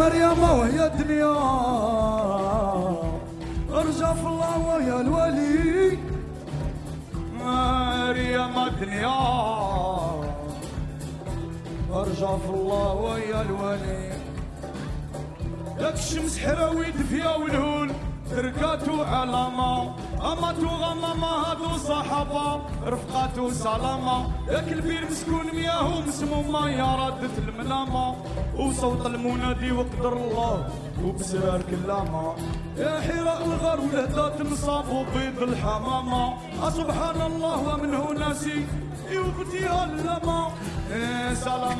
مريم وهي الدنيا. ارجع في الله ويا الولي. مريم الدنيا. ارجع في الله ويا الولي. ياك الشمس حراوي دفيا والهول تركاتو علامة أماتو غمامة هادو صحابة رفقاتو سلامة. ياك البير مسكون مياه مسمومة يا ردة الملامة. وصوت المنادي وقدر الله وبسرار كلامة. يا حراء الغار ولهدات نصابوا بيض الحمامة. سبحان الله ومنه ناسي يوبتيها اللمة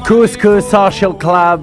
Couscous Social Club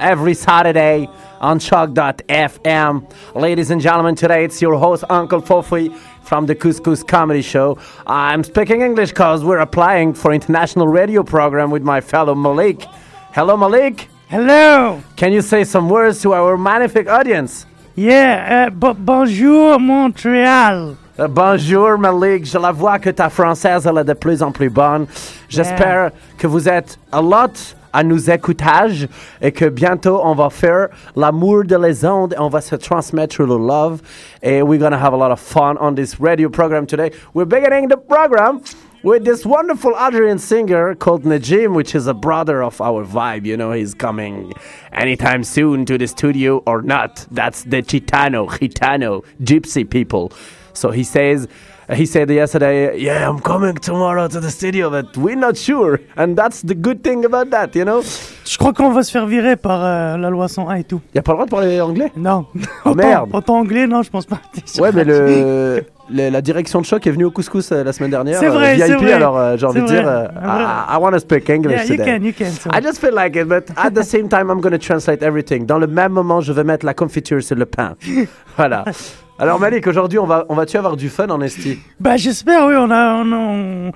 every Saturday on Shock.fm. Ladies and gentlemen, today it's your host, Uncle Fofi from the Couscous Comedy Show. I'm speaking English because we're applying for international radio program with my fellow Malik. Hello, Malik. Hello. Can you say some words to our magnific audience? Yeah. Uh, bo- bonjour, Montréal. Euh, Bonjour Malik, je la vois que ta française elle est de plus en plus bonne. J'espère que vous êtes a lot à nous écoutage et que bientôt on va faire l'amour de les ondes et on va se transmettre le love et we're gonna have a lot of fun on this radio program today. We're beginning the program with this wonderful Algerian singer called Najim, which is a brother of our vibe. You know, he's coming anytime soon to the studio or not. That's the Chitano, Gitano, Gypsy people. So he says, he said yesterday, yeah, I'm coming tomorrow to the studio, but we're not sure. And that's the good thing about that, you know? Je crois qu'on va se faire virer par euh, la loi 101 et tout. Y a pas le droit de parler anglais? Non. Oh, merde. Autant anglais, non, je pense pas. Ouais, mais la- le, le- la direction de choc est venue au couscous euh, la semaine dernière. C'est euh, vrai, VIP, c'est vrai. alors euh, j'ai envie de C'est dire, vrai. euh, Vrai. I, I want to speak English Yeah, you today. can, you can. c'est I just feel like it, but at the same time, I'm going to translate everything. Dans le même moment, je vais mettre la confiture sur le pain. voilà. Alors Malik, aujourd'hui, on va, on va-tu avoir du fun en esti Bah, j'espère, oui, on a. On, on-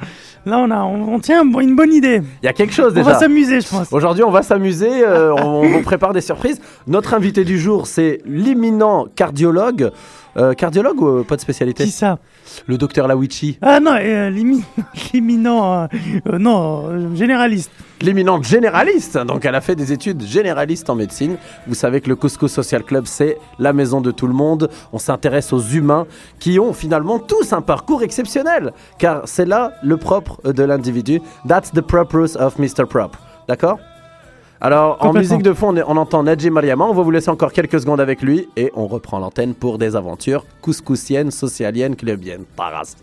Là, on, a, on, on tient une bonne idée. Il y a quelque chose On déjà. va s'amuser, je pense. Aujourd'hui, on va s'amuser, euh, on, on prépare des surprises. Notre invité du jour, c'est l'imminent cardiologue. Euh, cardiologue ou euh, pas de spécialité Qui ça? Le docteur Lawichi. Ah non, euh, l'imminent. euh, non, généraliste. L'éminente généraliste, donc elle a fait des études généralistes en médecine. Vous savez que le Cusco Social Club, c'est la maison de tout le monde. On s'intéresse aux humains qui ont finalement tous un parcours exceptionnel, car c'est là le propre de l'individu. That's the purpose of Mr. Prop. D'accord? Alors, en musique de fond, on, on entend Nadji Mariama. On va vous laisser encore quelques secondes avec lui et on reprend l'antenne pour des aventures couscousiennes, socialiennes, clubiennes. Taras.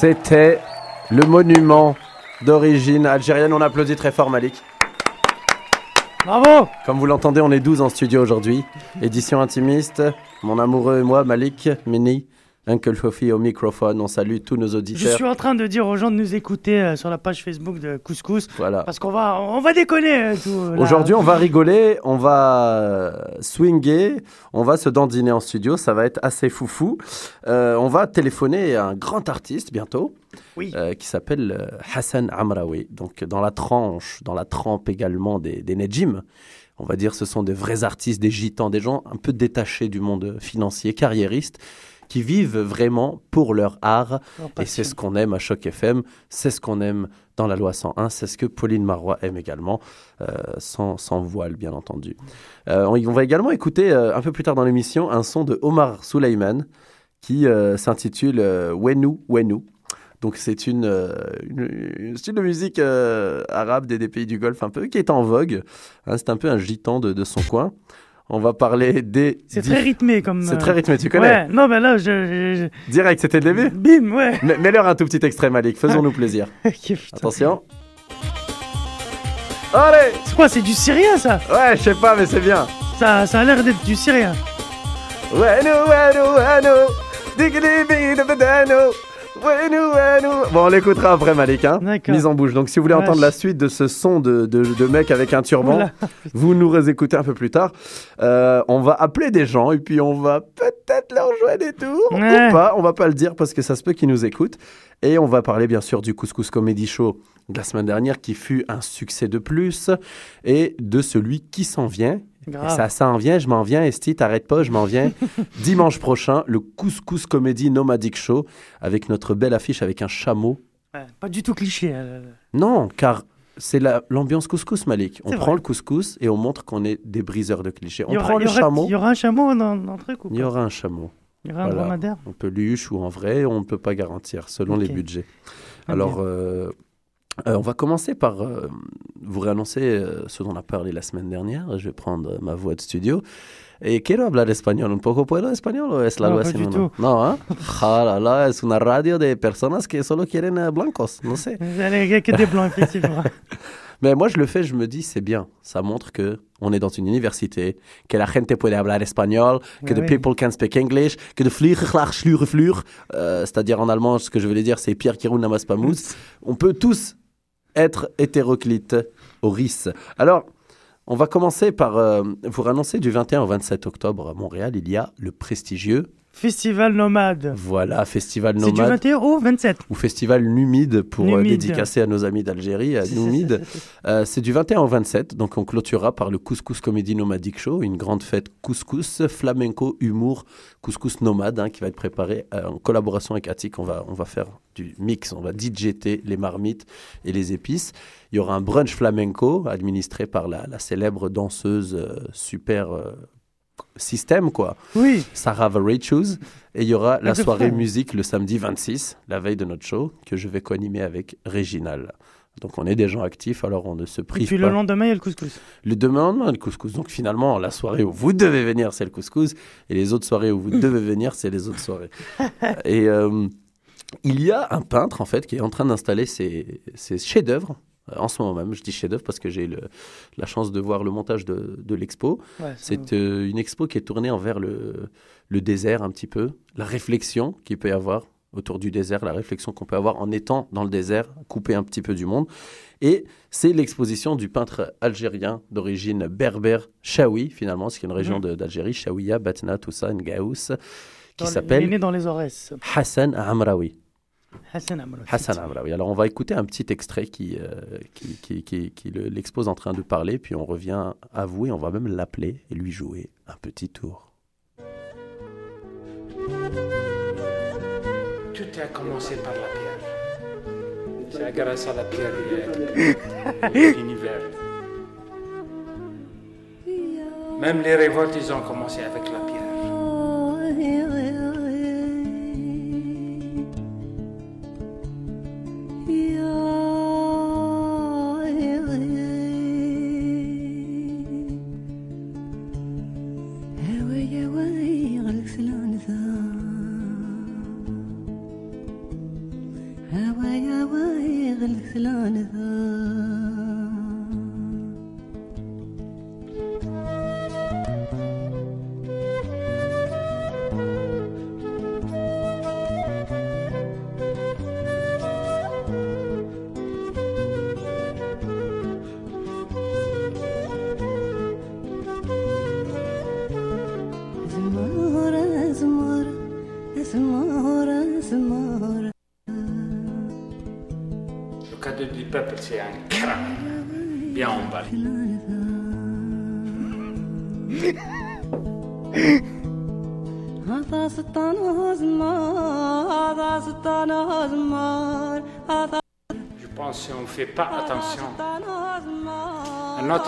C'était le monument d'origine algérienne. On applaudit très fort Malik. Bravo Comme vous l'entendez, on est 12 en studio aujourd'hui. Édition intimiste. Mon amoureux et moi, Malik, Mini, Uncle Fofi au microphone. On salue tous nos Je auditeurs. suis en train de dire aux gens de nous écouter euh, sur la page Facebook de Couscous. Voilà. Parce qu'on va, on va déconner. euh. Aujourd'hui, on va rigoler, on va euh, swinger, on va se dandiner en studio, ça va être assez foufou. Euh, on va téléphoner à un grand artiste bientôt Oui. qui s'appelle Hassan Amraoui. Donc, dans la tranche, dans la trempe également des, des Nejim. On va dire ce sont des vrais artistes, des gitans, des gens un peu détachés du monde financier, carriéristes, qui vivent vraiment pour leur art. Et c'est ce qu'on aime à Choc FM, c'est ce qu'on aime dans la loi 101, c'est ce que Pauline Marois aime également, euh, sans, sans voile bien entendu. Euh, on, on va également écouter euh, un peu plus tard dans l'émission un son de Omar Souleyman qui s'intitule Wenu Wenu. Donc c'est une, une, une style de musique arabe des, des pays du Golfe un peu qui est en vogue. Hein, c'est un peu un gitan de, de son coin. On va parler des... C'est très rythmé comme. C'est euh, très rythmé, tu connais Ouais, non, mais là, je. je- Direct, c'était le début Bim, ouais. Mais- Mets-leur un tout petit extrait, Malik, faisons-nous plaisir. Attention. Allez C'est quoi, c'est du syrien ça Ouais, je sais pas, mais c'est bien. Ça, ça a l'air d'être du syrien. Wenu, wenu, wenu, digidi, bidi, bedenu, Bon, on l'écoutera après, Malik. Hein. Mise en bouche. Donc, si vous voulez Vache. entendre la suite de ce son de, de, de mec avec un turban, Oula. vous nous réécoutez un peu plus tard. Euh, on va appeler des gens et puis on va peut-être leur jouer des tours Ouais. ou pas. On va pas le dire parce que ça se peut qu'ils nous écoutent. Et on va parler bien sûr du Couscous Comedy Show de la semaine dernière qui fut un succès de plus et de celui qui s'en vient. Ça s'en vient, je m'en viens. Esti, t'arrêtes pas, je m'en viens. Dimanche prochain, le Couscous Comedy Nomadic Show avec notre belle affiche avec un chameau. Ouais, pas du tout cliché. euh. Non, car c'est la- l'ambiance couscous, Malik. On prend vrai. le couscous et on montre qu'on est des briseurs de clichés. On aura- prend le aura- chameau, Il y aura un chameau dans, dans le truc ou il y aura un chameau. Il y aura un dromadaire On peut luche ou en vrai, on ne peut pas garantir selon les budgets. Ah, Alors, euh, euh, on va commencer par euh, vous réannoncer euh, ce dont on a parlé la semaine dernière. Je vais prendre euh, ma voix de studio. Et quiero hablar español. ¿Un poco puedo español o es la No, sin du uno? tout. No, ¿eh? Ah, la, la, es una radio de personas que solo quieren eh, blancos. No sé. Que des blancs, effectivement. Mais moi, je le fais, je me dis, c'est bien. Ça montre que on est dans une université, que la gente puede hablar espagnol, que the ouais. people can speak English, que de graag slure flure. Euh, C'est-à-dire en allemand, ce que je voulais dire, c'est Pierre qui roule n'amasse pas mousse. On peut tous être hétéroclites au RIS. Alors, on va commencer par euh, vous annoncer du 21 au 27 octobre à Montréal, il y a le prestigieux, Festival nomade. voilà, Festival C'est du Nomade 21 au 27. ou Festival Numide pour euh, dédicacer à nos amis d'Algérie, à Numide. Euh, c'est du 21 au 27, donc on clôturera par le Couscous Comedy Nomadic Show, une grande fête couscous, flamenco, humour, couscous nomade, hein, qui va être préparé euh, en collaboration avec Attic. On va, on va faire du mix, on va DJter les marmites et les épices. Il y aura un brunch flamenco administré par la, la célèbre danseuse euh, super euh, système, quoi. Oui. Sarah Varichus. Et il y aura la soirée musique le samedi 26, la veille de notre show, que je vais co-animer avec Réginal. Donc on est des gens actifs, alors on ne se Et prive puis pas. le lendemain, il y a le couscous. Le lendemain, le couscous. Donc finalement, la soirée où vous devez venir, c'est le couscous. Et les autres soirées où vous devez venir, c'est les autres soirées. et euh, il y a un peintre, en fait, qui est en train d'installer ses, ses chefs-d'œuvre. Euh, En ce moment même, je dis chef-d'œuvre parce que j'ai la chance de voir le montage de, de l'expo. Ouais, C'est euh, une expo qui est tournée envers le, le désert un petit peu, la réflexion qu'il peut y avoir autour du désert, la réflexion qu'on peut avoir en étant dans le désert, coupé un petit peu du monde. Et c'est l'exposition du peintre algérien d'origine berbère, Chaoui, finalement, ce qui est une région d'Algérie, Chaouia, Batna, tout ça, Ngaous, qui les- Il est s'appelle né dans les Aurès. Hassan Amraoui. Hassan Amraoui. Alors, on va écouter un petit extrait qui, euh, qui, qui, qui- qui le- l'expose en train de parler, puis on revient à vous et on va même l'appeler et lui jouer un petit tour. Tout a commencé par la pierre. C'est grâce à la pierre a l'univers. Même les révoltes, ils ont commencé avec la pierre.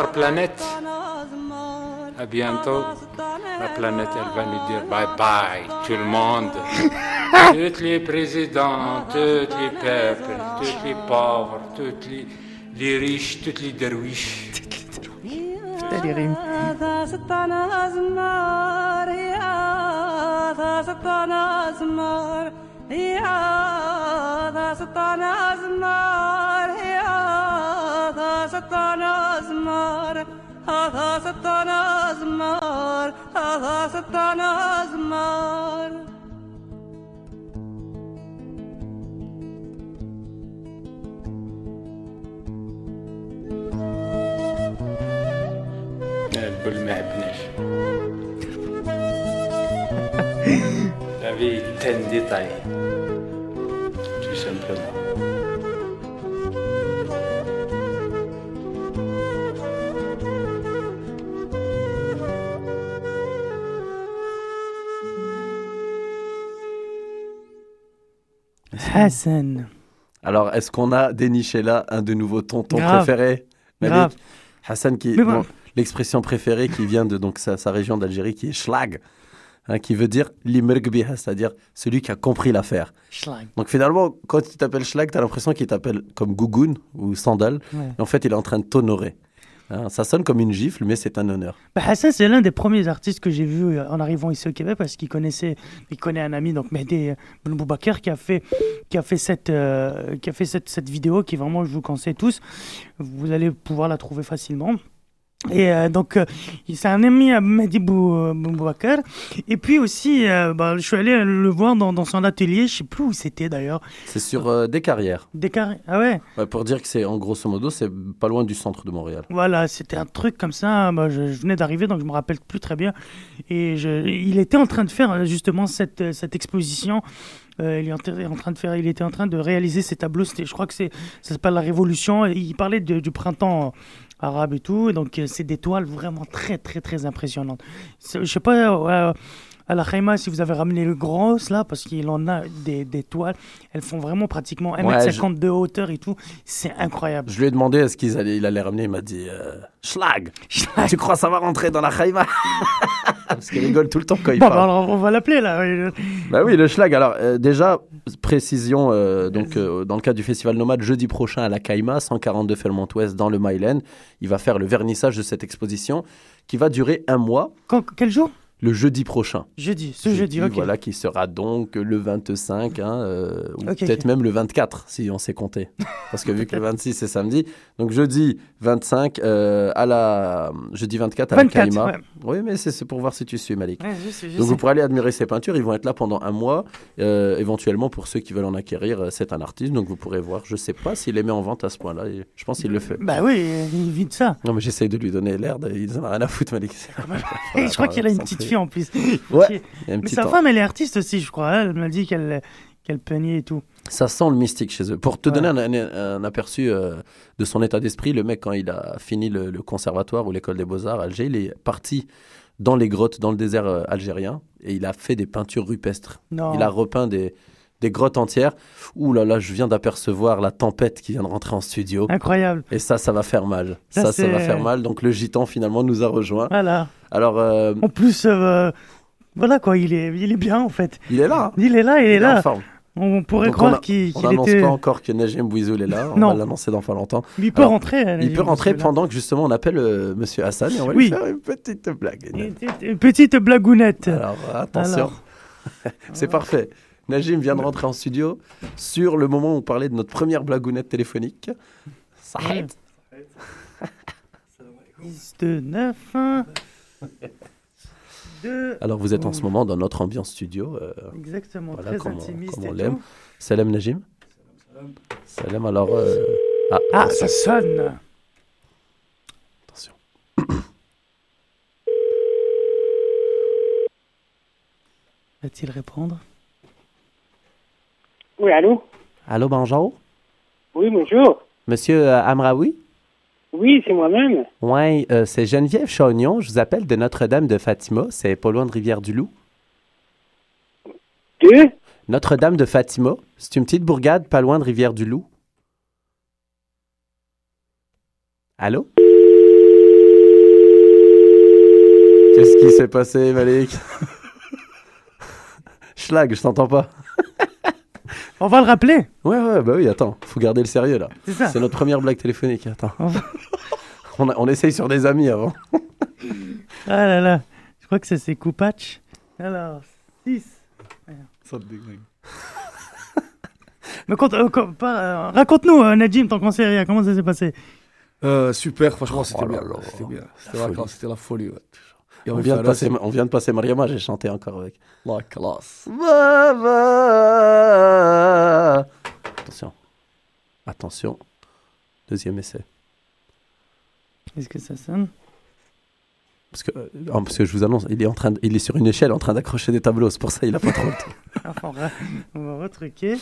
notre planète. À bientôt. La planète, elle va nous dire bye bye, tout le monde. toutes les présidents, tous les peuples, tous les pauvres, tous les, les riches, tous les derwiches. هيا سطانا زمار هيا سطانا زمار هذا سطانا زمار هذا سطانا زمار البل ما عبناش. هذه تندي طايح Hassan. Alors, est-ce qu'on a déniché là un de nouveaux tontons Grave. préférés? Malik? Grave. Hassan, qui bon. bon, l'expression préférée qui vient de donc sa, sa région d'Algérie, qui est schlag, hein, qui veut dire limergbiha, c'est-à-dire celui qui a compris l'affaire. Schlag. Donc finalement, quand il t'appelle schlag, tu as l'impression qu'il t'appelle comme gougoun ou sandal. Ouais. Et en fait, il est en train de t'honorer. Hein, ça sonne comme une gifle, mais c'est un honneur. Bah, Hassan, c'est l'un des premiers artistes que j'ai vu euh, en arrivant ici au Québec parce qu'il connaissait, il connaît un ami, donc Mehdi euh, Boubaker, qui a fait, qui a fait, cette, euh, qui a fait cette vidéo qui vraiment, je vous conseille tous. Vous allez pouvoir la trouver facilement. Et euh, donc, euh, c'est un ami à Mehdi euh, Ben Boubaker. Et puis aussi, euh, bah, je suis allé le voir dans, dans son atelier, je sais plus où c'était d'ailleurs. C'est sur des carrières. Des carrés. Ah ouais Ouais, pour dire que c'est en grosso modo, c'est pas loin du centre de Montréal. Voilà, c'était un truc comme ça. Bah, je, je venais d'arriver, donc je me rappelle plus très bien. Et je, il était en train de faire justement cette, cette exposition. Euh, il, est en, tra- en train de faire, il était en train de réaliser ces tableaux. Je crois que ça s'appelle la Révolution. Il parlait du printemps euh, arabe et tout. Donc, euh, c'est des toiles vraiment très, très, très impressionnantes. Je sais pas. À la Khaïma, si vous avez ramené le gros là, parce qu'il en a des, des toiles, elles font vraiment pratiquement 1m50 de hauteur et tout. C'est incroyable. Je lui ai demandé est-ce qu'il allait, il allait ramener. Il m'a dit euh, Schlag Tu crois ça va rentrer dans la Khaïma? Parce qu'il rigole tout le temps quand il Bon, parle. bah, on va l'appeler là. Bah oui, le schlag. Alors, euh, déjà, précision, euh, donc, dans le cadre du Festival Nomade, jeudi prochain à la Caïma, 142 Fairmont Ouest, dans le Myland, il va faire le vernissage de cette exposition qui va durer un mois, Quand- quel jour? Le jeudi prochain. Jeudi, ce jeudi, ok. Voilà, qui sera donc le 25, hein, euh, ou peut-être même le 24, si on sait compter. Parce que vu que le 26, c'est samedi. Donc, jeudi 25, euh, à la... Jeudi 24 à 24, la Caïma. ouais. Oui, mais c'est pour voir si tu suis, Malik. Ouais, je sais, je Donc sais. vous pourrez aller admirer ces peintures, ils vont être là pendant un mois. Euh, éventuellement, pour ceux qui veulent en acquérir, c'est un artiste, donc vous pourrez voir. Je sais pas s'il les met en vente à ce point-là, je pense qu'il le fait. Bah oui, il vit de ça. Non mais j'essaye de lui donner l'air, de... il en a rien à foutre Malik. Et je crois qu'il a une petite en plus. Ouais, Mais sa temps. femme, elle est artiste aussi, je crois. hein. Elle m'a dit qu'elle qu'elle peignait et tout. Ça sent le mystique chez eux. Pour te Ouais. donner un, un- un aperçu euh, de son état d'esprit, le mec, quand il a fini le, le conservatoire ou l'école des beaux-arts à Alger, il est parti dans les grottes, dans le désert euh, algérien, et il a fait des peintures rupestres. Non. Il a repeint des, des grottes entières. Ouh là là, je viens d'apercevoir la tempête qui vient de rentrer en studio. Incroyable. Et ça, ça va faire mal. Ça, Ça, ça, va faire mal. Donc le gitan finalement nous a rejoints. Voilà. Alors, euh, En plus, euh, voilà quoi, il est, il est bien en fait. il est là. hein. Il est là, il est là. forme. On pourrait Donc, croire on a- qu'il On qu'il n'annonce était. pas encore que Najim Bouizoul est là. On Non. va l'annoncer dans pas longtemps. Il peut Alors, rentrer. Il peut rentrer pendant que justement on appelle euh, Monsieur Hassan et on va Oui. lui faire une petite blague. Une petite- Une petite blagounette. Alors attention, Alors. c'est parfait. Najim vient de rentrer en studio sur le moment où on parlait de notre première blagounette téléphonique. Ça aide. 10, 2, 9, 1. 2. Alors vous êtes en ce moment dans notre ambiance studio. euh, Exactement, Voilà, très comme on- intimiste comme on et l'aime. tout. Salam Najim. Salam alors. euh, Ah, Ah, attention. ça sonne. attention. Va-t-il répondre? Oui, allô? Allô, bonjour. Oui, bonjour. Monsieur euh, Amraoui? Oui, c'est moi-même. Oui, euh, c'est Geneviève Chagnon. Je vous appelle de Notre-Dame de Fatima. C'est pas loin de Rivière-du-Loup. Deux Notre-Dame de Fatima. C'est une petite bourgade pas loin de Rivière-du-Loup. Allô? Qu'est-ce qui s'est passé, Malik? Schlag, je t'entends pas. On va le rappeler. Ouais, ouais, bah oui, attends, faut garder le sérieux là. C'est ça. C'est notre première blague téléphonique, attends. On a- essaye sur des amis avant. Ah là là. Je crois que c'est ses coupaches. Alors, 6. Ça te déglingue. Mais compte- euh, com- pas- euh, raconte-nous, euh, Najim, ton conseil, rien, comment ça s'est passé? Euh, super, franchement, c'était Oh là bien. là. C'était bien. C'était La la folie. classe, c'était la folie. Ouais. Et On on vient, de passer, on vient de passer Mariama, j'ai chanté encore avec. La classe. Attention. Attention. Deuxième essai. Est-ce que ça sonne? Parce que, euh, oh, parce que je vous annonce, il est, en train de- il est sur une échelle en train d'accrocher des tableaux. C'est pour ça qu'il a pas trop le temps. Ah, on, va, on va retruquer.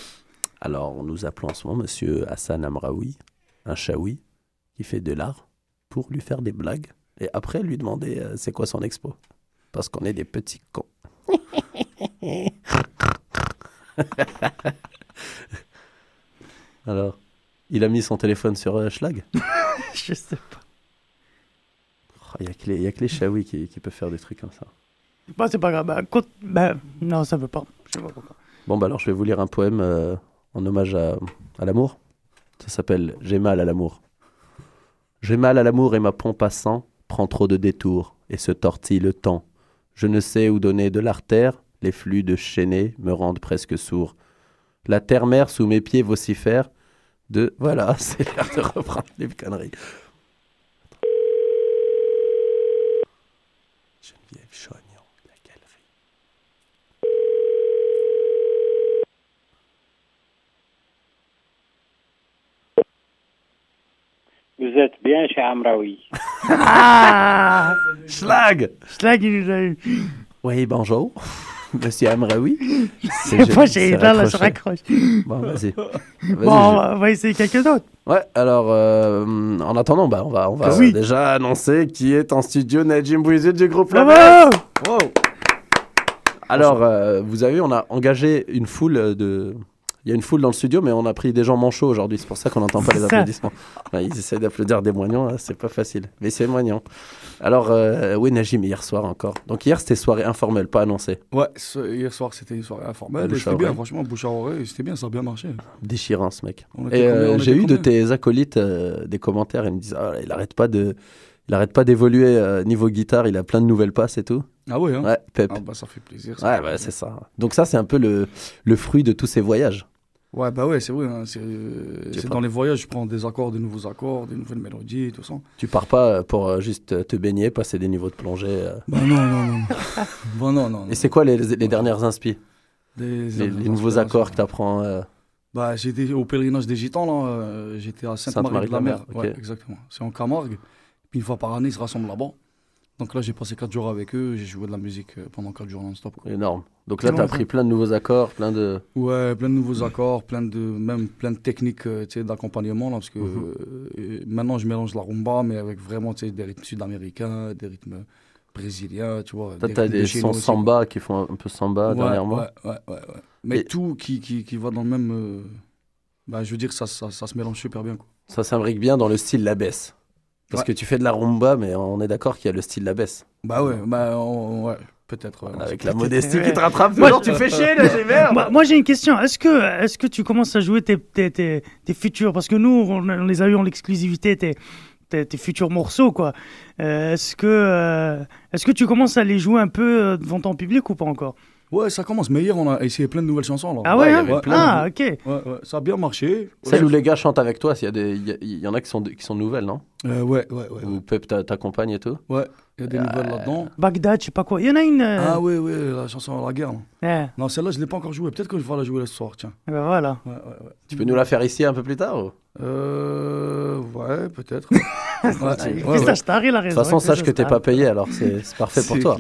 Alors, nous appelons en ce moment Monsieur Hassan Amraoui, un chaoui, qui fait de l'art, pour lui faire des blagues. Et après, lui demander euh, c'est quoi son expo? Parce qu'on est des petits cons. Alors, il a mis son téléphone sur euh, Schlag? Je sais pas. Il n'y a, que les- y a que les chaouis qui, qui peuvent faire des trucs comme ça. Bah, c'est pas grave. Bah, bah, non, ça veut pas. Je sais pas pourquoi. Bon, bah alors, je vais vous lire un poème euh, en hommage à, à l'amour. Ça s'appelle J'ai mal à l'amour. J'ai mal à l'amour et ma pompe à sang prend trop de détours et se tortille le temps. Je ne sais où donner de l'artère, les flux de chaînés me rendent presque sourd. La terre-mère sous mes pieds vocifère de. Voilà, c'est l'heure de reprendre les conneries. Geneviève Chagnon, la galerie. Vous êtes bien chez Amraoui. Ah Schlag Schlag, il nous a eu. Oui, bonjour. Monsieur Amraoui. C'est pas j'ai là, là, je raccroche. Bon, vas-y. Bon, on va, on va essayer quelqu'un d'autre. je- Ouais, alors, euh, en attendant, bah, on va, on va Oui. déjà annoncer qui est en studio Najim Bouizid du groupe. Bravo Wow. Alors, euh, vous avez vu, on a engagé une foule de... Il y a une foule dans le studio, mais on a pris des gens manchots aujourd'hui. C'est pour ça qu'on n'entend pas les applaudissements. Ouais, ils essaient d'applaudir des moignons, hein, c'est pas facile. Mais c'est moignon. Alors, euh, oui, Najim, hier soir encore. Donc hier, c'était soirée informelle, pas annoncée. Ouais, ce- hier soir, c'était une soirée informelle. Et C'était bien, franchement, bouche à oreille. C'était bien, ça a bien marché. Déchirant, ce mec. Et euh, j'ai eu de tes acolytes euh, des commentaires. Ils me disent Ah, il arrête pas de, il arrête pas d'évoluer euh, niveau guitare. Il a plein de nouvelles passes et tout. Ah ouais, hein Ouais, Pep. Ah bah ça fait plaisir. ça ouais, plaisir. c'est ça. Donc ça, c'est un peu le, le fruit de tous ces voyages. Ouais, bah ouais, c'est vrai. hein, c'est euh, pas- dans les voyages, je prends des accords, des nouveaux accords, des nouvelles mélodies, tout ça. Tu pars pas pour euh, juste euh, te baigner, passer des niveaux de plongée. euh. Bah non, non, non. bah non, non. Et c'est quoi les, les dernières inspi? Des- les, les nouveaux accords que tu apprends Bah, j'étais au pèlerinage des Gitans, là. euh, j'étais à Sainte-Marie-de-la-Mer. Ouais, ok. exactement. C'est en Camargue. Puis une fois par année, ils se rassemblent là-bas. Donc là, j'ai passé 4 jours avec eux. J'ai joué de la musique euh, pendant 4 jours non-stop. Énorme. Donc là, tu as appris plein de nouveaux accords, plein de. Ouais, plein de nouveaux accords, plein de, même plein de techniques euh, d'accompagnement. Parce que Mhm. euh, maintenant, je mélange la rumba, mais avec vraiment des rythmes sud-américains, des rythmes brésiliens, tu vois. Toi, des tu as des chez sons aussi, samba qui font un peu samba Ouais, dernièrement. Ouais, ouais, ouais, ouais. Mais Et- tout qui, qui, qui va dans le même. euh, bah, je veux dire, ça, ça, ça se mélange super bien. Quoi. Ça s'imbrique bien dans le style la baisse. Parce Ouais. que tu fais de la rumba, mais on est d'accord qu'il y a le style la baisse. Bah ouais, bah on- ouais, peut-être. ouais. Avec la modestie ouais. qui te rattrape toujours, tu fais chier, là, j'ai merde. Moi, moi, j'ai une question. Est-ce que, est-ce que tu commences à jouer tes, tes, tes, tes futurs? Parce que nous, on, on les a eu en exclusivité, tes, tes, tes futurs morceaux, quoi. Euh, est-ce que, euh, est-ce que tu commences à les jouer un peu euh, devant ton public ou pas encore? Ouais, ça commence. Mais hier, on a essayé plein de nouvelles chansons. Là. Ah Ouais, ouais, il y hein avait plein Ah, ok. Ouais, ouais, ça a bien marché. Celle où les gars chantent avec toi, s'il y, a des- il y, en a qui sont, qui sont nouvelles, non? Euh, ouais, ouais, ouais. Où Pep t'a- t'accompagne et tout? Ouais, il y a des nouvelles là-dedans. Bagdad, je sais pas quoi. Il y en a une. euh, Ah ouais, ouais, la chanson à la guerre. Non, celle-là, je l'ai pas encore jouée. Peut-être que je vais la jouer ce soir, tiens. eh ben voilà. Ouais, ouais, ouais. Tu peux nous la faire ici un peu plus tard ou? Euh, ouais, peut-être. Ouais, ouais, ouais. d'Ashtar, il a De raison. toute façon, sache que t'es pas payé, alors c'est parfait pour toi.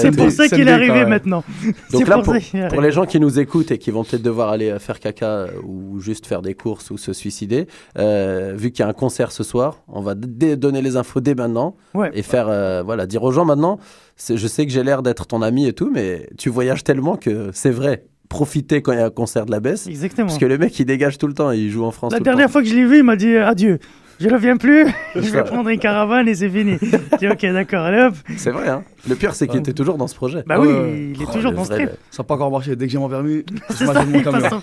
C'est pour ça qu'il est arrivé maintenant. Donc C'est là, pour les gens qui nous écoutent et qui vont peut-être devoir aller euh, faire caca euh, ou juste faire des courses ou se suicider, euh, vu qu'il y a un concert ce soir, on va donner les infos dès maintenant Ouais. et faire, euh, voilà, dire aux gens maintenant, je sais que j'ai l'air d'être ton ami et tout, mais tu voyages tellement que c'est vrai. Profitez quand il y a un concert de la baisse. Exactement. Parce que le mec, il dégage tout le temps, il joue en France La tout dernière le temps. fois que je l'ai vu, il m'a dit adieu. Je reviens plus, je vais prendre une caravane et c'est fini. J'ai dit ok, d'accord, allez hop. C'est vrai, hein. Le pire, c'est qu'il était toujours dans ce projet. Bah oui, il est Oh, toujours dans ce trip. Ça n'a pas encore marché. Dès que j'ai mon permis, je ça, mon camion. son-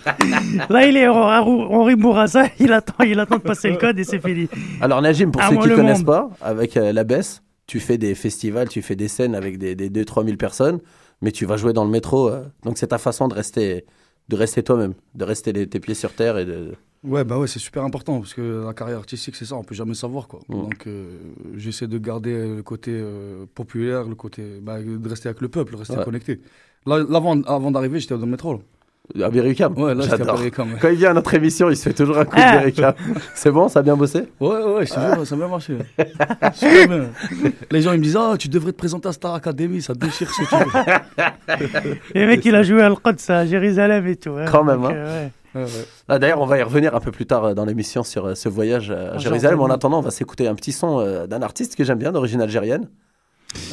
Là, il est Henri Henri Bourassa, il attend, il attend de passer le code et c'est fini. Alors Najim, pour ceux qui le connaissent monde. pas, avec euh, la baisse, tu fais des festivals, tu fais des scènes avec des, des 2-3 000 personnes, mais tu vas jouer dans le métro. euh, donc c'est ta façon de rester, de rester toi-même, de rester les- tes pieds sur terre et de... Ouais, bah ouais, c'est super important parce que la carrière artistique, c'est ça, on peut jamais savoir quoi. Mm. Donc euh, j'essaie de garder le côté euh, populaire, le côté. Bah, de rester avec le peuple, rester Ouais. connecté. Là, là, avant, avant d'arriver, j'étais dans le métro. Là. Ouais, là, J'adore. Paris-Cam, ouais. Quand il vient à notre émission, il se fait toujours un coup de Ah. Berry-UQAM. C'est bon, ça a bien bossé? Ouais, ouais, ouais, je te jure, ça a bien marché. Super bien. Les gens, ils me disent, ah, tu devrais te présenter à Star Academy, ça déchire ce que tu veux. Le mec, il a joué à Al-Quds, à Jérusalem et tout. hein. Quand même, hein. euh, ouais. Ouais, ouais. Ah, D'ailleurs, on va y revenir un peu plus tard euh, dans l'émission sur euh, ce voyage à En Jérusalem. En attendant, on va s'écouter un petit son euh, d'un artiste que j'aime bien, d'origine algérienne,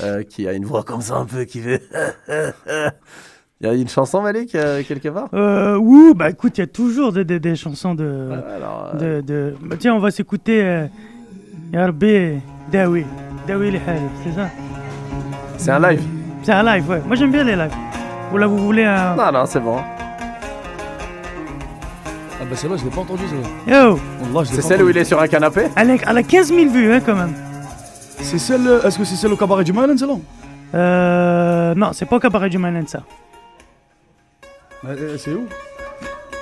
euh, qui a une voix comme ça un peu qui fait... Il y a une chanson, Malik, euh, quelque part? Euh, ouh, bah écoute, il y a toujours des, des, des chansons de. Alors, euh, de, de... Bah, tiens, on va s'écouter. Euh... Ya Rabbi, Dawi. Dawi c'est ça? C'est un live C'est un live, ouais. Moi j'aime bien les lives. Ou là, vous voulez un. Non, non, c'est bon. Ah, bah celle-là, je l'ai pas entendu, celle-là. Yo C'est celle où il est sur un canapé? Elle, est- elle a 15 000 vues, hein, quand même. C'est celle. euh, Est-ce que c'est celle au cabaret du Malin, celle-là? Euh. Non, c'est pas au cabaret du Manen, ça. Euh, C'est où?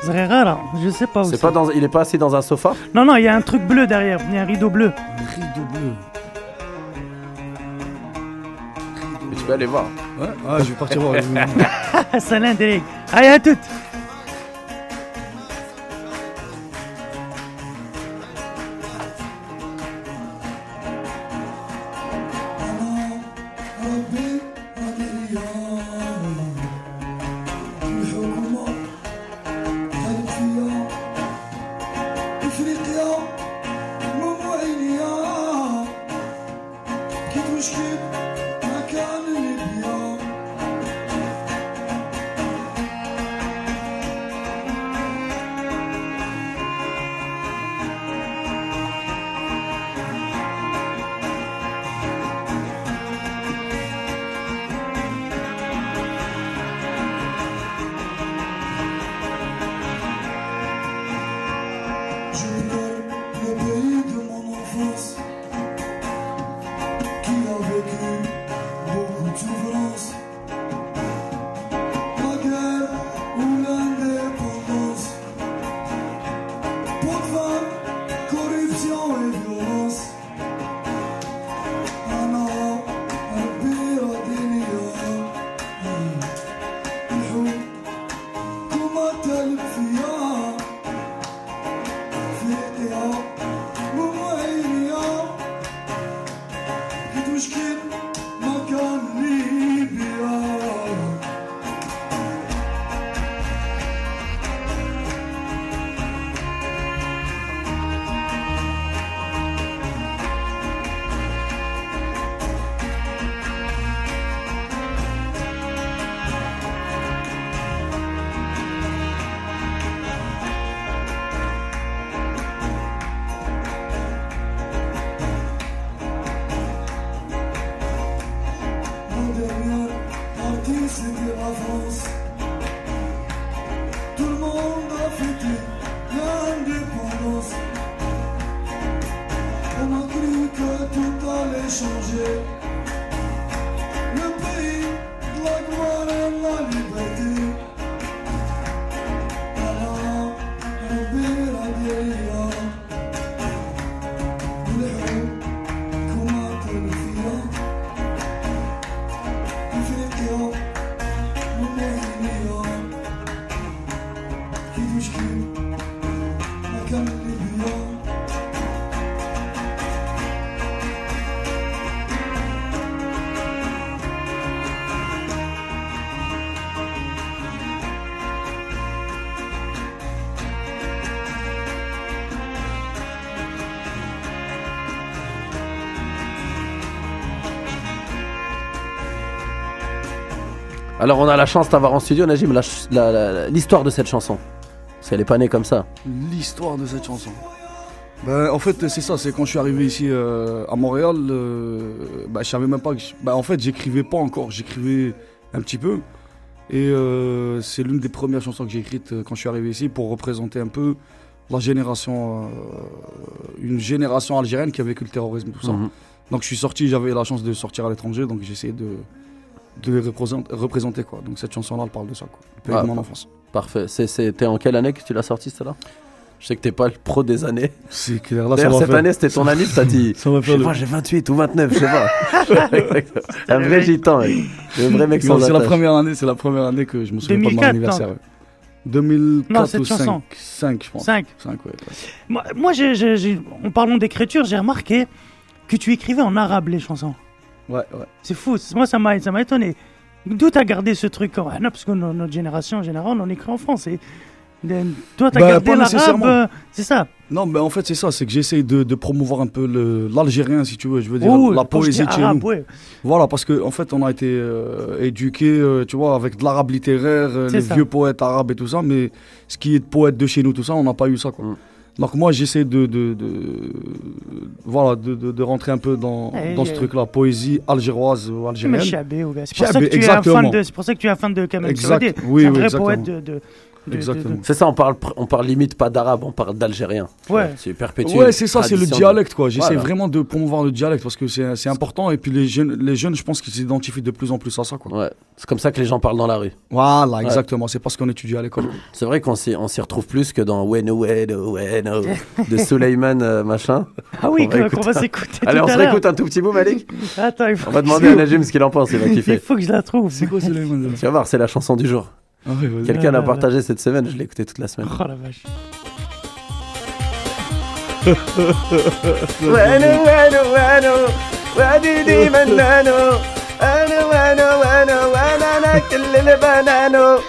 Zrera, je sais pas où C'est pas dans, il est pas assis dans un sofa? Non, non, il y a un truc bleu derrière. Il y a un rideau bleu. Un rideau bleu. Mais Tu peux aller voir. Ouais, ah, je vais partir voir. Salam Derek. Allez, à toutes. Alors, on a la chance d'avoir en studio, Najim, l'histoire de cette chanson. Parce qu'elle est pas née comme ça. L'histoire de cette chanson. Ben, en fait, c'est ça, c'est quand je suis arrivé ici euh, à Montréal, euh, ben, je savais même pas que. je- ben, en fait, j'écrivais pas encore, j'écrivais un petit peu. Et euh, c'est l'une des premières chansons que j'ai écrites euh, quand je suis arrivé ici pour représenter un peu la génération. une génération algérienne qui a vécu le terrorisme, tout ça. Mhm. Donc je suis sorti, j'avais la chance de sortir à l'étranger, donc j'ai essayé de, de les représenter, représenter, quoi. Donc cette chanson-là, elle parle de ça, quoi. Le pays Ah, de mon enfance. Parfait. C'est- C'était en quelle année que tu l'as sorti, celle-là? Je sais que t'es pas le pro des années. C'est clair, là, ça cette faire- année, c'était ton année, t'as dit. Ça Je sais le- pas, j'ai 28 ou 29, je sais pas. Un vrai gitan, mec. Le vrai mec sans c'est la première année, c'est la première année que je me souviens pas de 2004, mon anniversaire. ouais. 2004 Non, cette ou chanson. 5, 5 je pense. 5. 5 ouais. ouais. Moi, moi j'ai- j'ai- j'ai- en parlant d'écriture, j'ai remarqué que tu écrivais en arabe les chansons. Ouais, ouais. C'est fou. Moi, ça m'a ça m'a étonné. D'où t'as gardé ce truc quand même Parce que no- notre génération, en général, on écrit en français. Toi, t'as Bah, gardé l'arabe. euh, C'est ça. Non, mais en fait, c'est ça, c'est que j'essaye de, de promouvoir un peu le- l'algérien, si tu veux, je veux dire, Oh, la poésie de chez arabe, nous. ouais. Voilà, parce qu'en en fait, on a été euh, éduqués, euh, tu vois, avec de l'arabe littéraire, euh, les ça. vieux poètes arabes et tout ça, mais ce qui est de poète de chez nous, tout ça, on n'a pas eu ça, quoi. Mm. Donc moi, j'essaie de, de, de- voilà, de, de- de rentrer un peu dans, dans ce truc-là, poésie algéroise ou Mais algérienne. Chabé. C'est pour ça que tu es un fan exactement. de. C'est pour ça que tu es un fan de Kamel Exact. Saoudé. Oui, C'est un oui, vrai exactement. poète de. Exactement. C'est ça, on parle, on parle limite pas d'arabe, on parle d'algérien. Ouais. C'est perpétué. Ouais, c'est ça, c'est le dialecte, quoi. J'essaie Voilà. vraiment de promouvoir le dialecte parce que c'est c'est important. Et puis les jeunes, les jeunes je pense qu'ils s'identifient de plus en plus à ça, quoi. Ouais, c'est comme ça que les gens parlent dans la rue. Voilà, exactement. C'est parce qu'on étudie à l'école. C'est vrai qu'on s'y, retrouve plus que dans Weno Weno Weno de Suleiman euh, machin. Ah oui, On va qu'on va s'écouter. Allez, on se réécoute un tout petit bout, Malik Attends, il faut, On va demander à Najim ce qu'il en pense, il va il kiffer. faut que je la trouve. C'est quoi, Suleiman Tu vas voir, c'est la chanson du jour. Ah oui, vas-y. Quelqu'un Ah, l'a là, partagé cette semaine, je l'ai écouté toute la semaine. Oh la vache. Weno Weno Weno Wadidi Manano Weno Weno Weno Wanana Kelele Banano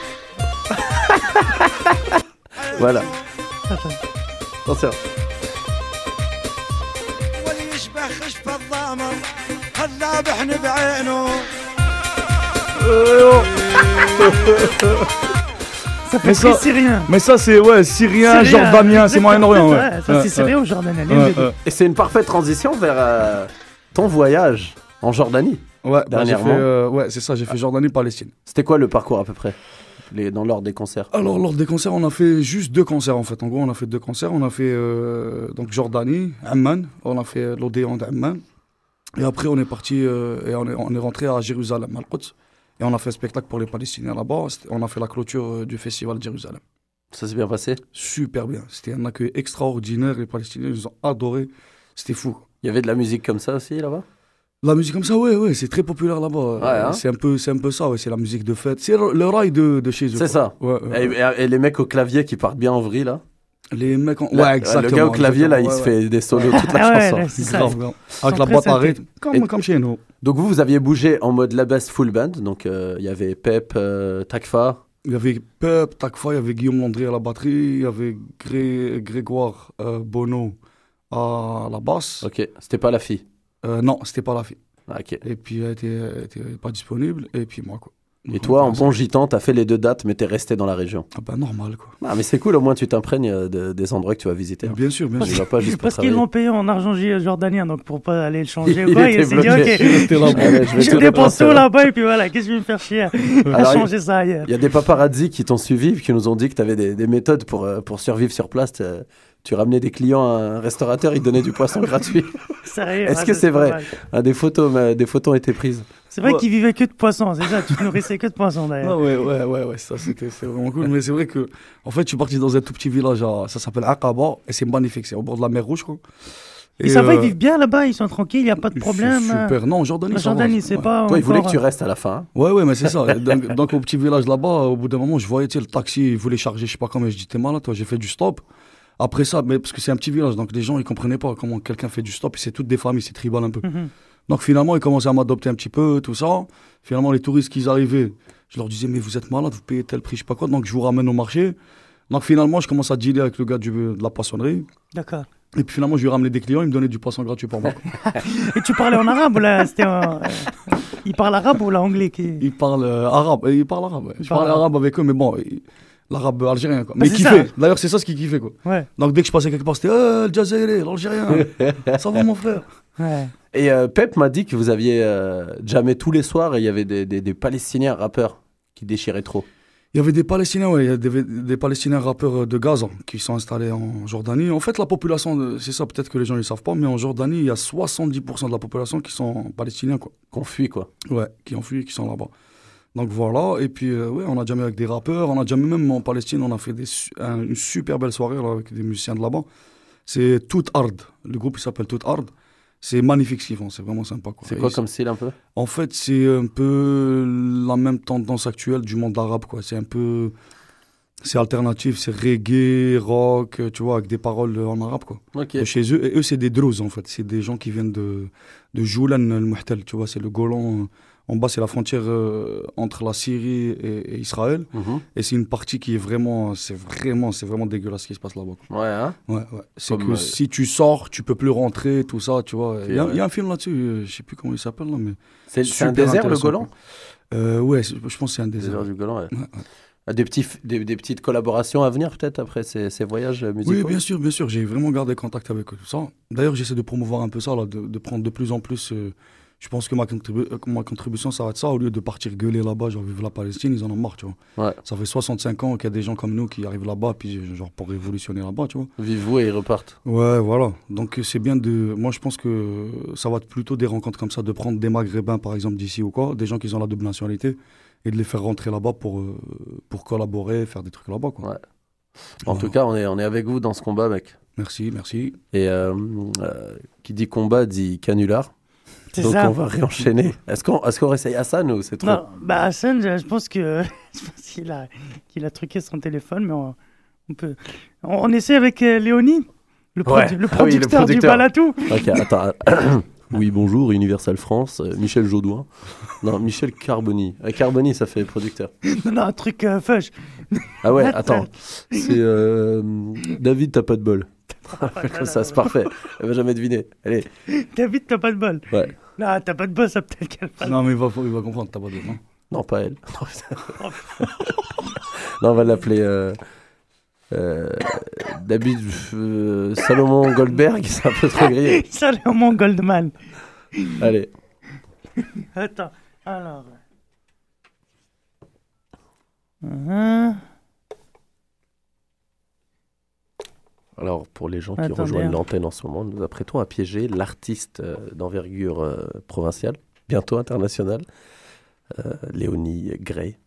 Voilà, Attends. attention. واللي يشبه خشب الضامر هالذابح بعينه ça fait Mais ça- syrien. Mais ça, c'est ouais, syrien, Syrien. jordanien, c'est Moyen-Orient, ouais. Ouais, ça, c'est Ouais, syrien ou jordanien ouais. Et c'est une parfaite transition vers euh, ton voyage en Jordanie. Ouais, bah, Dernièrement. fait, euh, ouais, c'est ça, j'ai fait Jordanie, Palestine. C'était quoi le parcours à peu près? Les- dans l'ordre des concerts Alors, lors des concerts, on a fait juste deux concerts en fait. En gros, on a fait deux concerts. On a fait euh, donc Jordanie, Amman. On a fait l'Odéon d'Amman. Et après, on est parti euh, et on est, on est rentré à Jérusalem, à Al-Quds. Et on a fait un spectacle pour les Palestiniens là-bas. On a fait la clôture euh, du festival de Jérusalem. Ça s'est bien passé? Super bien. C'était un accueil extraordinaire. Les Palestiniens, ils ont adoré. C'était fou. Il y avait de la musique comme ça aussi là-bas? La musique comme ça, ouais, ouais, c'est très populaire là-bas. Euh, hein. c'est un peu, c'est un peu ça, ouais, c'est la musique de fête. C'est le, rail de, de chez eux. C'est ça. Ouais. et- et les mecs au clavier qui partent bien en vrille là Les mecs, en... Ouais, exactement. Le gars au clavier là, il exactement, se ouais, fait des solos toute la Ah ouais, chanson. là, ouais. c'est ça. Grave, grave. Avec la boîte à rythme, comme, chez nous. Donc vous, vous aviez bougé en mode la best full band. Donc euh, il y avait Pep, euh, Takfa. Il y avait Pep, Takfa, il y avait Guillaume Landry à la batterie, il y avait Gré- Grégoire euh, Bono à la basse. Ok, c'était pas la fille. Euh, non, c'était pas la fille. Ah, ok. Et puis elle était, elle était pas disponible, et puis moi quoi. Et toi, on en bon gitan, t'as fait les deux dates, mais t'es resté dans la région. Ah bah normal quoi. Ah, mais c'est cool, au moins tu t'imprègnes euh, de- des endroits que tu vas visiter. Bien sûr, bien sûr. pas juste Parce qu'ils l'ont payé en argent jordanien, donc pour pas aller le changer ou Il quoi, il était s'est dit ok, je vais je tout dépense dépenser, tout là. là-bas et puis voilà, qu'est-ce que je vais me faire chier à changer ça ailleurs? Il y a des paparazzi qui t'ont suivi, qui nous ont dit que tu avais des, des méthodes pour, euh, pour survivre sur place. Tu- Tu ramenais des clients à un restaurateur, il donnait du poisson gratuit. Sérieux Est-ce ah, que c'est vrai? Ah, des, photos, mais des photos ont été prises. C'est vrai Ouais. qu'ils vivaient que de poissons, c'est ça, tu te nourrissais que de poissons d'ailleurs. Ouais, ouais, ouais, ouais, ça c'était c'est vraiment cool. Mais c'est vrai que, en fait, je suis parti dans un tout petit village, à- ça s'appelle Aqaba, et c'est magnifique, c'est au bord de la mer Rouge, quoi. Et, ça va, ils euh, vivent bien là-bas, ils sont tranquilles, il n'y a pas de c'est problème. Super, non, en Jordanie, La ça Jordanie, ça c'est pas. Toi, il voulait que tu restes à la fin. hein. Ouais, ouais, mais c'est ça. donc, donc, au petit village là-bas, au bout d'un moment, je voyais, tu sais, le taxi, il voulait charger, je sais pas comment, je dis, t'es malade, toi, j'ai fait du stop. Après ça, mais parce que c'est un petit village, donc les gens, ils comprenaient pas comment quelqu'un fait du stop, et c'est toutes des familles, c'est tribal un peu. Mhm. Donc finalement, ils commençaient à m'adopter un petit peu, tout ça. Finalement, les touristes qui arrivaient, je leur disais, mais vous êtes malade, vous payez tel prix, je sais pas quoi, donc je vous ramène au marché. Donc finalement, je commence à dealer avec le gars du- de la poissonnerie. D'accord. Et puis finalement, je lui ramenais des clients, il me donnait du poisson gratuit pour moi. Et tu parlais en arabe ou là C'était en. Il parle arabe ou l'anglais qui... Ils parlent euh, arabe. euh, Ils parlent arabe. ouais. Je parle parlais arabe avec eux, mais bon, l'arabe algérien. Quoi. Bah, mais kiffé. D'ailleurs, c'est ça ce qu'ils kiffaient. Quoi. Ouais. Donc dès que je passais quelque part, c'était euh, le Jazairé, l'Algérien. ça va, mon frère Ouais. Et euh, Pep m'a dit que vous aviez euh, jamais tous les soirs et il y avait des, des- des Palestiniens rappeurs qui déchiraient trop. Il y avait des Palestiniens, ouais, il y a des, des Palestiniens rappeurs de Gaza qui sont installés en Jordanie. En fait, la population, c'est ça peut-être que les gens ne savent pas, mais en Jordanie, il y a 70% de la population qui sont palestiniens, quoi. Qu'on fuit, quoi. Ouais, qui ont fui, qui sont là-bas. Donc voilà, et puis euh, ouais, on a jamais avec des rappeurs, on a jamais même en Palestine, on a fait des, su- un- une super belle soirée là, avec des musiciens de là-bas. C'est Tout Hard, le groupe s'appelle Tout Hard. C'est magnifique ce qu'ils font, c'est vraiment sympa. quoi. C'est quoi comme style un peu? En fait, c'est un peu la même tendance actuelle du monde arabe, quoi. C'est un peu. C'est alternatif, c'est reggae, rock, euh, tu vois, avec des paroles euh, en arabe, quoi. Ok. De chez eux, et eux, c'est des Druses, en fait. C'est des gens qui viennent de, de Joulan el-Muhtal, tu vois, c'est le Golan. En bas, c'est la frontière euh, entre la Syrie et, et Israël. Mhm. Et c'est une partie qui est vraiment, c'est vraiment, c'est vraiment dégueulasse ce qui se passe là-bas. quoi. Ouais, hein Ouais, ouais. C'est Comme, que euh, si tu sors, tu peux plus rentrer, tout ça, tu vois. Il y, a- ouais. il y a un film là-dessus, euh, je sais plus comment il s'appelle, là, mais. C'est c'est un désert, le Golan euh, Ouais, je pense que c'est un désert. Désert du Golan, ouais. Ah, Des, petits, des, des petites collaborations à venir peut-être après ces, ces voyages musicaux? Oui, bien sûr, bien sûr. J'ai vraiment gardé contact avec eux, tout ça. D'ailleurs, j'essaie de promouvoir un peu ça, là, de, de prendre de plus en plus. Euh, je pense que ma, contribu- euh, ma contribution, ça va être ça. Au lieu de partir gueuler là-bas, genre vivre la Palestine, ils en ont marre, tu vois. Ouais. Ça fait 65 ans qu'il y a des gens comme nous qui arrivent là-bas, puis genre pour révolutionner là-bas, tu vois. Vivez-vous et ils repartent. Ouais, voilà. Donc c'est bien de. Moi, je pense que ça va être plutôt des rencontres comme ça, de prendre des Maghrébins, par exemple, d'ici ou quoi, des gens qui ont la double nationalité, et de les faire rentrer là-bas pour, euh, pour collaborer, faire des trucs là-bas, quoi. Ouais. En Voilà. tout cas, on est, on est avec vous dans ce combat, mec. Merci, merci. Et euh, euh, qui dit combat dit canular. Donc ça. on va réenchaîner. Est-ce qu'on est qu'on réessaye Hassan ou c'est trop Non, bah Hassan, je je pense que je pense qu'il a truqué son téléphone, mais on, on peut. On, on essaie avec euh, Léonie, le, produ- Ouais. le Ah oui, le producteur du producteur. Balatou. Ok, attends. oui, bonjour, Universal France, euh, Michel Jaudoin. Non, Michel Carboni. Euh, Carboni, ça fait producteur. Non, non, un truc euh, fudge. Ah ouais, attends. C'est euh, David, t'as pas de bol. Comme ça, c'est parfait. Elle va jamais deviner. Allez, David, t'as pas de bol. ouais. Non, t'as pas de bol, ça peut-être qu'elle parle. Non, mais il va, il va comprendre, t'as pas de. Non Non, pas elle. non, on va l'appeler euh, David euh, Salomon Goldberg. C'est un peu trop grillé. Salut, mon Goldman. Allez. Attends, alors. Hein Alors, pour les gens qui rejoignent hein. l'antenne en ce moment, nous apprêtons à piéger l'artiste euh, d'envergure euh, provinciale, bientôt internationale, Léonie Gray,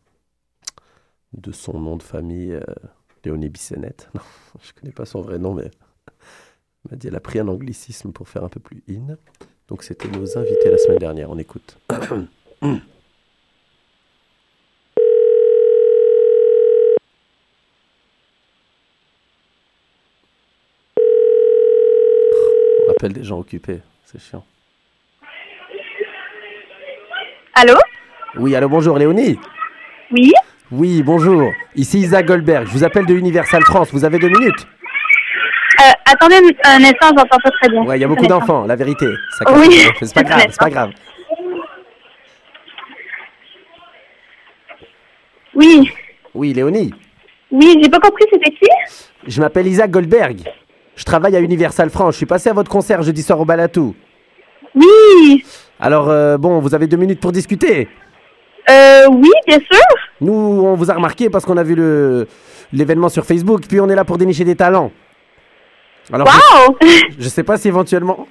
de son nom de famille, Léonie Bissonnette. Non, je connais pas son vrai nom, mais elle m'a dit elle a pris un anglicisme pour faire un peu plus in. Donc, c'était nos invités la semaine dernière. On écoute. On appelle des gens occupés, c'est chiant. Allô? Oui, allô, bonjour Léonie? Oui? Oui, bonjour. Ici Isaac Goldberg. Je vous appelle de Universal France. Vous avez deux minutes euh, Attendez un, instant, j'entends pas très bien. Ouais, il y a beaucoup d'enfants, la vérité. Ça Oui. C'est pas grave, c'est pas grave. Oui, Oui, Léonie. oui, j'ai pas compris, c'était qui? Je m'appelle Isaac Goldberg. Je travaille à Universal France. Je suis passé à votre concert jeudi soir au Balatou. Oui, Alors, euh, bon, vous avez deux minutes pour discuter. Euh, oui, bien sûr. Nous, on vous a remarqué parce qu'on a vu le l'événement sur Facebook, puis on est là pour dénicher des talents. Alors, Wow je, je sais pas si éventuellement,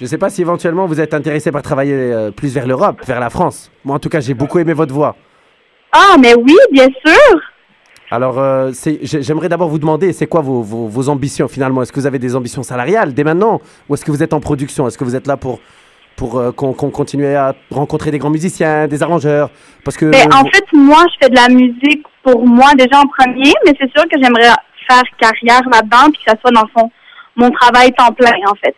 je sais pas si éventuellement vous êtes intéressé par travailler euh, plus vers l'Europe, vers la France. Moi, en tout cas, j'ai beaucoup aimé votre voix. Ah, mais oui, bien sûr. Alors, euh, c'est- j'aimerais d'abord vous demander, c'est quoi vos, vos- vos ambitions finalement? Est-ce que vous avez des ambitions salariales dès maintenant? Ou est-ce que vous êtes en production? Est-ce que vous êtes là pour, pour euh, qu'on continue à rencontrer des grands musiciens, des arrangeurs Parce que Mais en vous- fait, moi, je fais de la musique pour moi déjà en premier, mais c'est sûr que j'aimerais faire carrière là-dedans, puis que ça soit dans fond mon travail temps plein, en fait.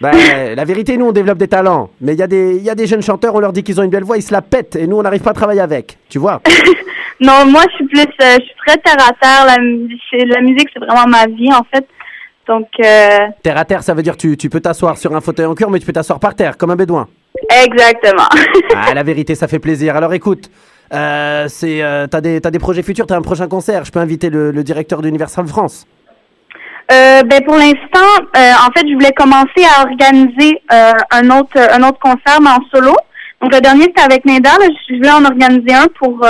ben, la vérité, nous, on développe des talents. Mais il y, a des- il y a des jeunes chanteurs, on leur dit qu'ils ont une belle voix, ils se la pètent. Et nous, on n'arrive pas à travailler avec. Tu vois Non, moi, je suis plus, euh, je suis très terre à terre. La musique, c'est vraiment ma vie, en fait. Donc, euh, Terre à terre, ça veut dire tu, tu peux t'asseoir sur un fauteuil en cuir, mais tu peux t'asseoir par terre, comme un bédouin. exactement. Ah, la vérité, ça fait plaisir. Alors écoute, euh, c'est, euh, t'as des, t'as des projets futurs, t'as un prochain concert. Je peux inviter le, le directeur d'Universal France. Euh, ben pour l'instant, euh, en fait, je voulais commencer à organiser euh, un autre un autre concert mais en solo. Donc le dernier c'était avec Neda. Là, je voulais en organiser un pour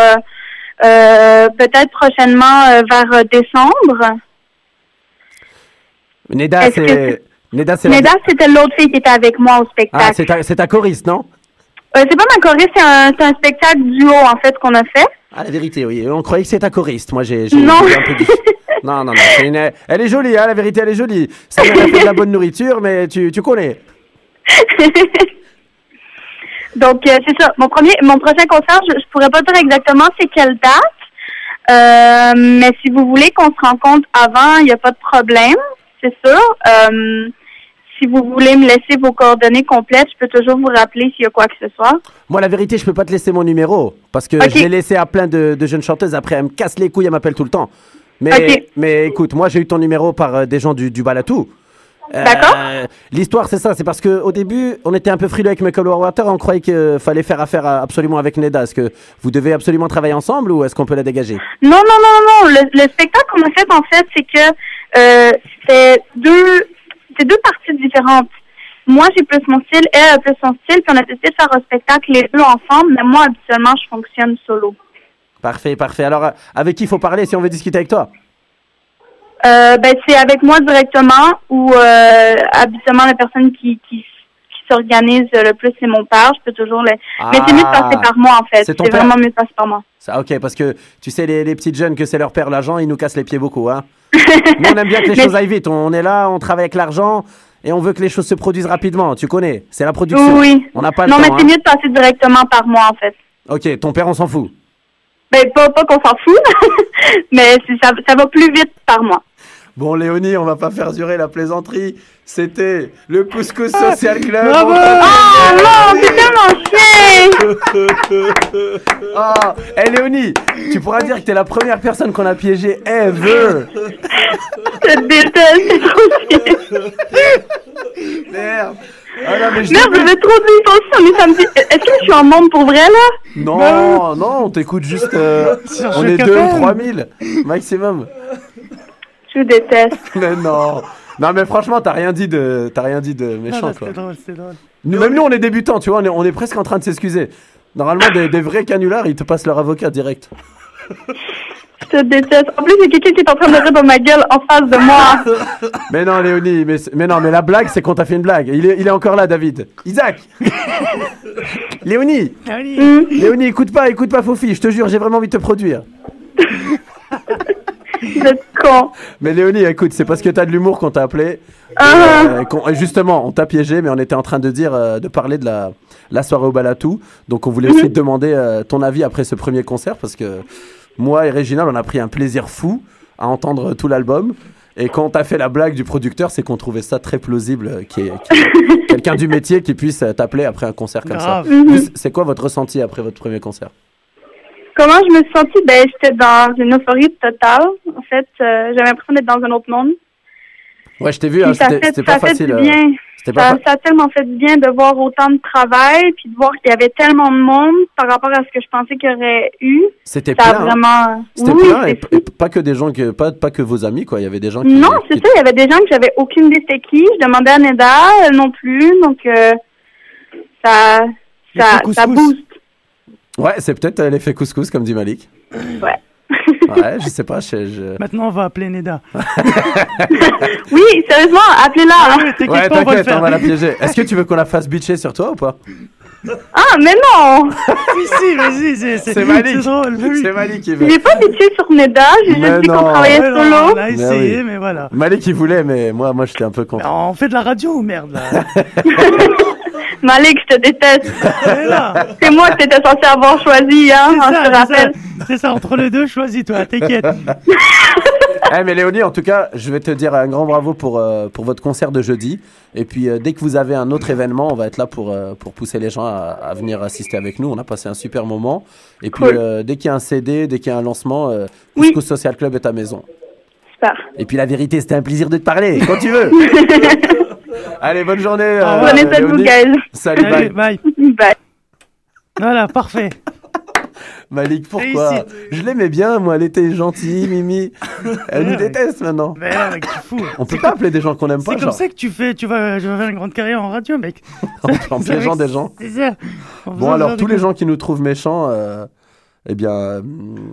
peut-être prochainement vers décembre. Neda, c'est. Neda, c'est la- Neda, c'était l'autre fille qui était avec moi au Ah, spectacle. c'est ta, c'est ta choriste, non? Euh, c'est pas ma choriste, c'est un, un spectacle duo en fait qu'on a fait. Ah, la vérité, oui. On croyait que c'était ta choriste. Moi, j'ai. Non. j'ai un peu dit- Non, non, non. une- Elle est jolie, hein, la vérité, elle est jolie. Ça elle a fait de la bonne nourriture, mais tu, tu connais. Donc euh, c'est ça. Mon premier, mon prochain concert, je, je pourrais pas dire exactement c'est quelle date, Euh, mais si vous voulez qu'on se rencontre avant, il n'y a pas de problème, c'est sûr. Euh, si vous voulez me laisser vos coordonnées complètes, je peux toujours vous rappeler s'il y a quoi que ce soit. Moi, la vérité, je peux pas te laisser mon numéro. Parce que Ok. je l'ai laissé à plein de, de jeunes chanteuses. Après, elles me cassent les couilles, elles m'appellent tout le temps. Mais, mais écoute, moi, j'ai eu ton numéro par euh, des gens du, du Balatou. Euh, D'accord. L'histoire, c'est ça. C'est parce qu'au début, on était un peu frileux avec Michael Water. On croyait qu'il fallait faire affaire absolument avec Neda. Est-ce que vous devez absolument travailler ensemble ou est-ce qu'on peut la dégager? Non, non, non, non. Le, le spectacle qu'on a fait, en fait, c'est que euh, c'est deux, c'est deux parties différentes. Moi, j'ai plus mon style, elle a plus son style, puis on a décidé de faire un spectacle les deux ensemble, mais moi, habituellement, je fonctionne solo. Parfait, parfait. Alors, avec qui il faut parler si on veut discuter avec toi? Euh, ben, c'est avec moi directement ou euh, habituellement la personne qui, qui s'organise le plus, c'est mon père. Je peux toujours le... Mais c'est mieux de passer par moi, en fait. C'est ton C'est père? vraiment mieux de passer par moi. Ça, ok, parce que tu sais, les, les petites jeunes, que c'est leur père l'argent, ils nous cassent les pieds beaucoup. Hein Nous, on aime bien que les Mais- choses aillent vite. On est là, on travaille avec l'argent et on veut que les choses se produisent rapidement. Tu connais, c'est la production. Oui. On n'a pas le non, mais c'est hein. mieux de passer directement par moi, en fait. Ok, ton père, on s'en fout. Ben, pas, pas qu'on s'en fout, mais ça, ça va plus vite par moi. Bon, Léonie, on va pas faire durer la plaisanterie. C'était le Couscous Social Club. Bravo Oh non, chien! Ah, hé Léonie, tu pourras dire que t'es la première personne qu'on a piégée ever. Je te déteste, c'est. Merde. Ah non, mais je Merde, t'ai je vu. vais trop de temps on est samedi. Est-ce que je suis en monde pour vrai, là? Non, non, on t'écoute juste. euh, on est 2 ou FM. 3000 maximum. Je vous déteste. Mais non. Non, mais franchement, t'as rien dit de, t'as rien dit de méchant, non, quoi. C'était drôle, c'était drôle. Nous, même nous, on est débutants, tu vois, on est, on est presque en train de s'excuser. Normalement, des, des vrais canulars, ils te passent leur avocat direct. Je te déteste. En plus, il y a quelqu'un qui est en train de rire dans ma gueule en face de moi. Mais non, Léonie, mais, c'est- mais non, mais la blague, c'est qu'on t'a fait une blague. Il est, il est encore là, David. Isaac Léonie Allez. Hmm? Léonie, écoute pas, écoute pas, Fofi, je te jure, j'ai vraiment envie de te produire. Vous êtes con. Mais Léonie, écoute, c'est parce que t'as de l'humour qu'on t'a appelé. Euh, et justement, on t'a piégé, mais on était en train de dire, euh, de parler de la, la soirée au Balatou. Donc on voulait aussi te demander euh, ton avis après ce premier concert, parce que moi et Réginal, on a pris un plaisir fou à entendre tout l'album. Et quand on t'a fait la blague du producteur, c'est qu'on trouvait ça très plausible, euh, qu'il y ait- qu'il y ait quelqu'un du métier qui puisse t'appeler après un concert comme Grave. ça. Vous, C'est quoi votre ressenti après votre premier concert? Comment je me suis sentie? Ben, j'étais dans une euphorie totale. En fait, euh, j'avais l'impression d'être dans un autre monde. Ouais, je t'ai vu, hein, c'était fait, pas fait facile. du euh, bien. Pas Ça, fa- ça a tellement fait du bien de voir autant de travail, puis de voir qu'il y avait tellement de monde par rapport à ce que je pensais qu'il y aurait eu. C'était plein. hein. vraiment. C'était oui, plein, et, pas que des gens que pas, pas que vos amis quoi. Il y avait des gens qui. Non, qui- c'est ça. Il y avait des gens que j'avais aucune idée c'était qui. Je demandais à Neda, elle non plus. Donc, euh, ça, ça, ça booste. Ouais, c'est peut-être euh, l'effet couscous comme dit Malik. Ouais. Ouais, je sais pas. Je, je- Maintenant, on va appeler Neda. Oui, sérieusement, appelez-la. Ah oui, t'inquiète Ouais, pas, on va le t'inquiète, faire. on va la piéger. Est-ce que tu veux qu'on la fasse bitcher sur toi ou pas? Ah, mais non! Si, si, vas-y, c'est- Malik. c'est oui. C'est Malik qui veut. J'ai pas bitché sur Neda, j'ai juste dit qu'on travaillait Ouais, non, solo. on a essayé, oui. mais voilà. Malik il voulait, mais moi, moi, j'étais un peu Mais contre. On fait de la radio, merde. Là. Malik, je te déteste. C'est moi que t'étais censé avoir choisi, hein, c'est hein, ça, je te c'est rappelle. ça. C'est ça, entre les deux, choisis-toi, t'inquiète. Eh mais Léonie, en tout cas, je vais te dire un grand bravo pour, euh, pour votre concert de jeudi. Et puis, euh, dès que vous avez un autre événement, on va être là pour, euh, pour pousser les gens à, à venir assister avec nous. On a passé un super moment. Et puis, Cool. euh, dès qu'il y a un CD, dès qu'il y a un lancement, euh, Oui. Couscous Social Club est à maison. super. Et puis la vérité, c'était un plaisir de te parler, quand tu veux. Allez, bonne journée. euh, Prenez soin de vous. Salut, Allez, bye. bye. Bye. Voilà, parfait. Malik, pourquoi. Je l'aimais bien, moi, elle était gentille, Mimi. Elle nous déteste maintenant. Mais non, mec, tu fous. On peut pas appeler des gens qu'on aime pas, C'est comme genre, ça que tu fais, tu vas, tu vas faire une grande carrière en radio, mec. en piégeant des gens. C'est ça. Bon, alors, tous les gens qui nous trouvent méchants, euh, eh bien, euh,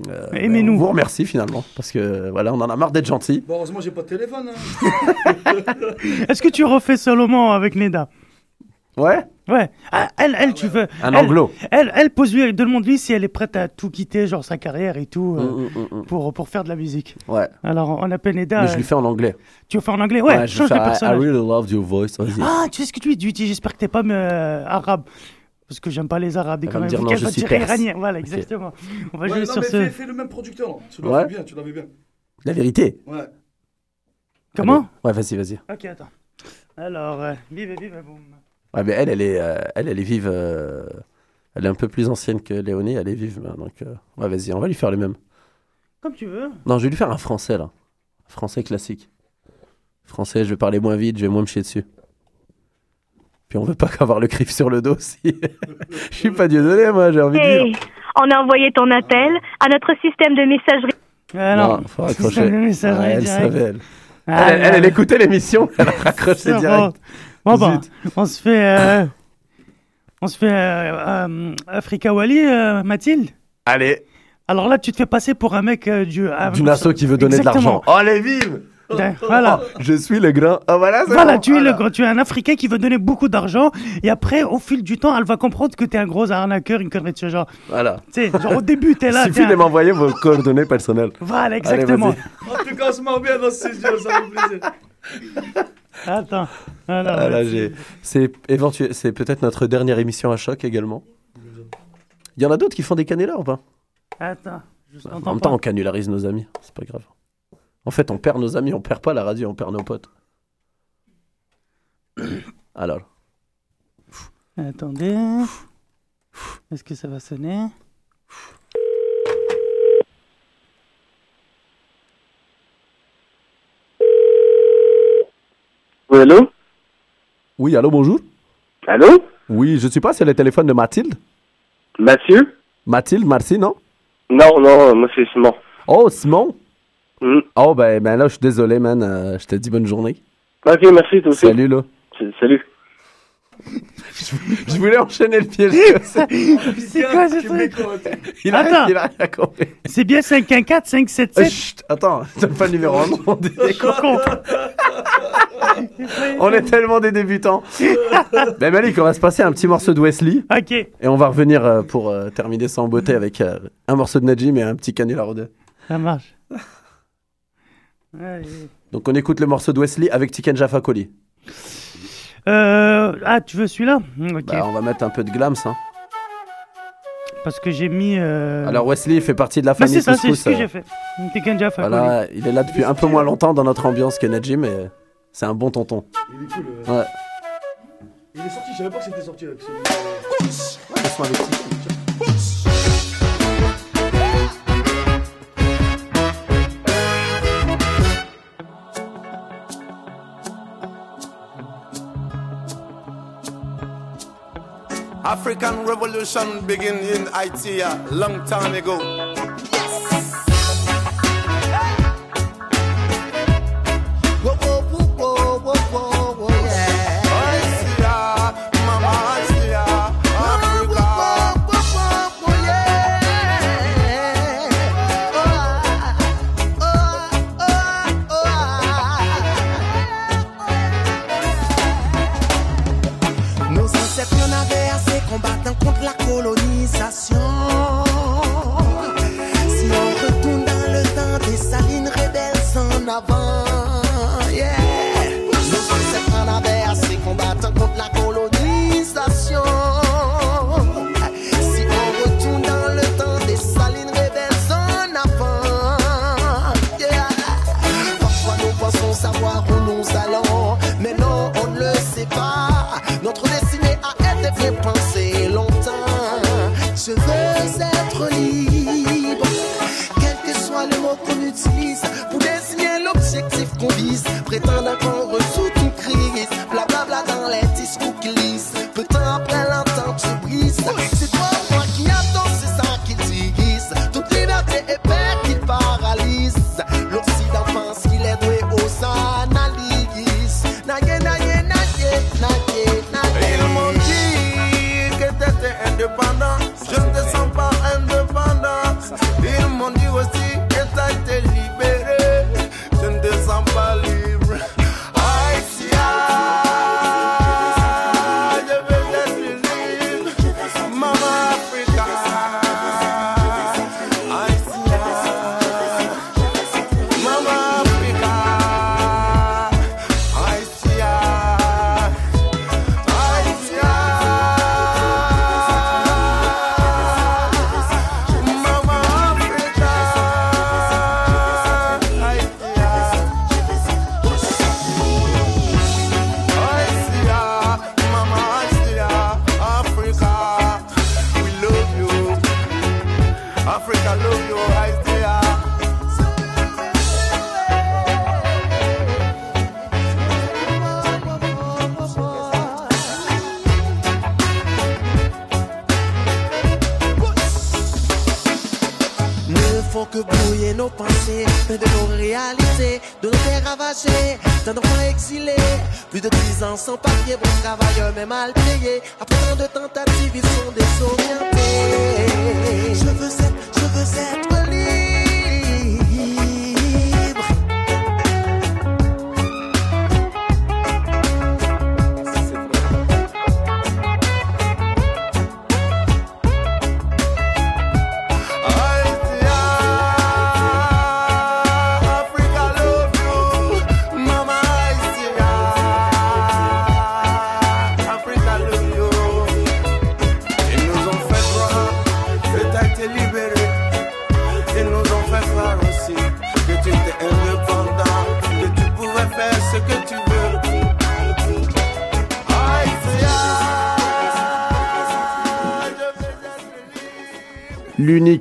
euh, Aimez-nous. on vous remercie finalement, parce que voilà, on en a marre d'être gentils. Bon, heureusement, j'ai pas de téléphone. hein. Est-ce que tu refais Solomon avec Neda? Ouais Ouais. Ah, elle, elle, tu veux. Un elle- anglo. Elle, elle pose lui, demande-lui si elle est prête à tout quitter, genre sa carrière et tout, euh, Mm, mm, mm, pour, pour faire de la musique. mm. Ouais. Alors, on appelle Neda. Mais je euh, lui fais en anglais. Tu veux faire en anglais? Ouais, je change de fais, I, really loved your voice. Ah, tu sais ce que tu lui dis J'espère que t'es pas euh, arabe. Parce que j'aime pas les arabes. Me quand dire même. non, Elle je va suis dire iranien. Voilà, exactement. On va Ouais, jouer non, sur mais ce. fais, fais le même producteur. là. Tu l'as Ouais. fait bien, tu l'avais bien. La vérité. Ouais. Comment Allez. Ouais, vas-y, vas-y. Ok, attends. Alors, euh, vive, vive, boum. Ouais, mais elle, elle est, euh, elle, elle est vive. euh, elle est un peu plus ancienne que Léonie, elle est vive. là, Donc, euh, ouais, vas-y, on va lui faire le même. Comme tu veux. Non, je vais lui faire un français, là. Français classique. Français, je vais parler moins vite, je vais moins me chier dessus. Puis on veut pas qu'avoir le crif sur le dos aussi. Je suis pas Dieu donné, moi, j'ai envie de Hey, dire. on a envoyé ton appel à notre système de messagerie. Ah non, Non, faut Système raccrocher. de messagerie Ah, elle direct. savait, elle. Ah, elle, elle, là, elle là. écoutait l'émission, elle a raccroché C'est direct. Bon, bon, on se fait. euh, on se fait. euh, euh, Africa Wally, euh, Mathilde? Allez, Alors là, tu te fais passer pour un mec euh, du. d'une asso qui veut donner de l'argent. Oh, elle est vive Voilà. Oh, Je suis le grand. Oh, voilà, c'est Voilà, bon. tu es, le, gros- tu es un Africain qui veut donner beaucoup d'argent et après, au fil du temps, elle va comprendre que tu es un gros arnaqueur, une connerie de ce genre. Voilà. Tu sais, genre au début, tu es là. Il suffit de un- m'envoyer vos coordonnées personnelles. Voilà, exactement. En tout cas, on se marre bien dans ce studio, ça fait plaisir. Attends. Alors, Ah, c'est éventuel- c'est peut-être notre dernière émission à choc également. Il y en a d'autres qui font des canulars ou pas? Attends. Je En même pas. temps, on canularise nos amis. C'est pas grave. En fait, on perd nos amis, on perd pas la radio, on perd nos potes. Alors, Attendez. Est-ce que ça va sonner? Oui, allô? Oui, allô, bonjour. Allô? Oui, je sais pas, c'est le téléphone de Mathilde. Mathieu? Mathilde, merci, non? Non, non, moi c'est Simon. Oh, Simon. Hmm. Oh, ben, ben là, je suis désolé, man. euh, je te dis bonne journée. Ok, merci, toi aussi. Salut, là. Salut. Je voulais enchaîner le piège. C'est quoi ce truc il, a, Attends. il a rien compris. C'est bien 514 Euh, 577 chut, attends, donne pas le numéro en nom. des- Coco. On est tellement des débutants. ben Malik, on va se passer un petit morceau de Wesley Ok. et on va revenir euh, pour euh, terminer ça en beauté avec euh, un morceau de Najim et un petit canular ou deux. Ça marche. Allez. Donc on écoute le morceau de Wesley avec Tiken Jaffa Koli. Euh, ah, tu veux celui-là Ok. Bah, on va mettre un peu de glams. Hein. Parce que j'ai mis. Euh... Alors Wesley fait partie de la bah, famille c'est ça, c'est ce que euh, j'ai fait. Tekken Jaffa. Voilà, il est là depuis un peu moins longtemps dans notre ambiance que Najim, mais c'est un bon tonton. Il est cool. euh. Ouais. Il est sorti, je savais pas que c'était sorti. Avec Tiken. African revolution begin in Haiti a long time ago. Qu'on utilise travailleurs mais mal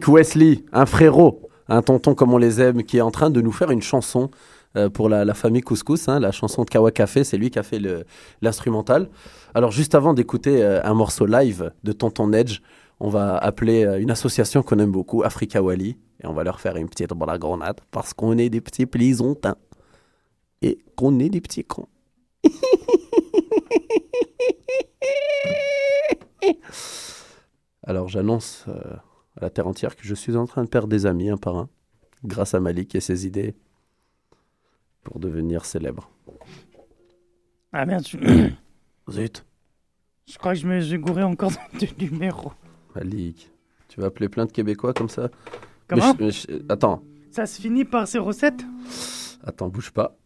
Wesley, un frérot, un tonton comme on les aime, qui est en train de nous faire une chanson euh, pour la, la famille Couscous, hein, la chanson de Kawa Café, c'est lui qui a fait l'instrumental. Alors juste avant d'écouter euh, un morceau live de Tonton Edge, on va appeler euh, une association qu'on aime beaucoup, Africa Wali, et on va leur faire une petite grenade parce qu'on est des petits plaisontins et qu'on est des petits cons. Alors j'annonce à la terre entière que je suis en train de perdre des amis un par un, grâce à Malik et ses idées pour devenir célèbre. Ah merde, je... Zut, je crois que je me suis gouré encore de numéro. Malik, tu vas appeler plein de Québécois comme ça? Comment? Mais je- mais je- Attends, Ça se finit par 07 attends, bouge pas.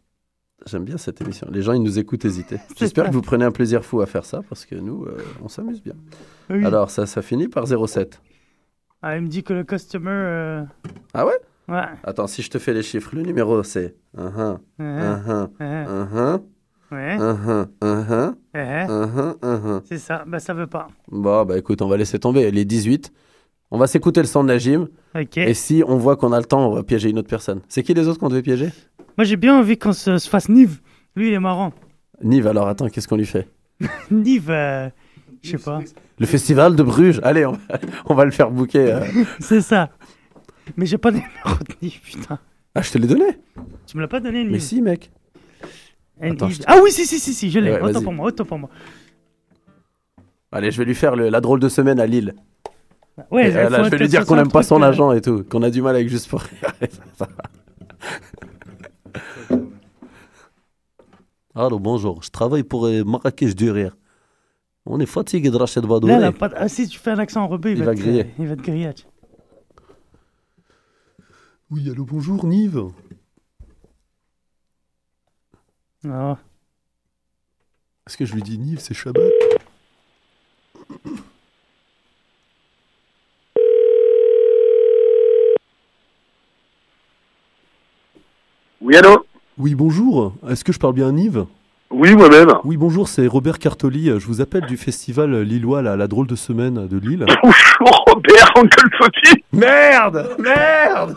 J'aime bien cette émission. Les gens, ils nous écoutent hésiter. J'espère que vous prenez un plaisir fou à faire ça parce que nous, euh, on s'amuse bien. Oui. Alors, ça, ça finit par 07. Ah, il me dit que le customer. euh, Ah ouais? Ouais. Attends, si je te fais les chiffres, le numéro c'est 1 1 1 1 Ouais. 1 Ouais. 1 1 Ouais. 1 1 C'est ça, bah ça veut pas. Bon, bah écoute, on va laisser tomber. Les 18. On va s'écouter le son de Najim. Ok. Et si on voit qu'on a le temps, on va piéger une autre personne. C'est qui les autres qu'on devait piéger? Moi j'ai bien envie qu'on se, se fasse Nive. Lui il est marrant. Nive, alors attends, qu'est-ce qu'on lui fait? Nive, euh, je sais pas. Le festival de Bruges. Allez, on va, on va le faire bouquer. euh. C'est ça. Mais j'ai pas de numéro de Nive, putain. Ah, je te l'ai donné Tu me l'as pas donné, Nive Mais si, mec. Un Attends, Nive. je te- Ah oui, si, si, si, si, je l'ai. Ouais, autant vas-y. pour moi, autant pour moi. Allez, je vais lui faire le- la drôle de semaine à Lille. Ouais, Et, il euh, faut je vais lui dire qu'on un n'aime pas truc, son euh, agent et tout, qu'on a du mal avec juste pour rire. Allô, bonjour. Je travaille pour euh, Marrakech du Rire. On est fatigué de Rachid Badouri. Là, là, pas... ah, si tu fais un accent rebeu, il, Il va, va te... griller. il va te griller. Oui, allô, bonjour, Nive. Ah. Est-ce que je lui dis Nive, c'est Shabbat? Oui, allô? Oui, bonjour. Est-ce que je parle bien à Nive? Oui, moi-même. Oui, bonjour, c'est Robert Cartoli. Je vous appelle du festival lillois, la, la drôle de semaine de Lille. Robert, Uncle Fauti Merde! Merde!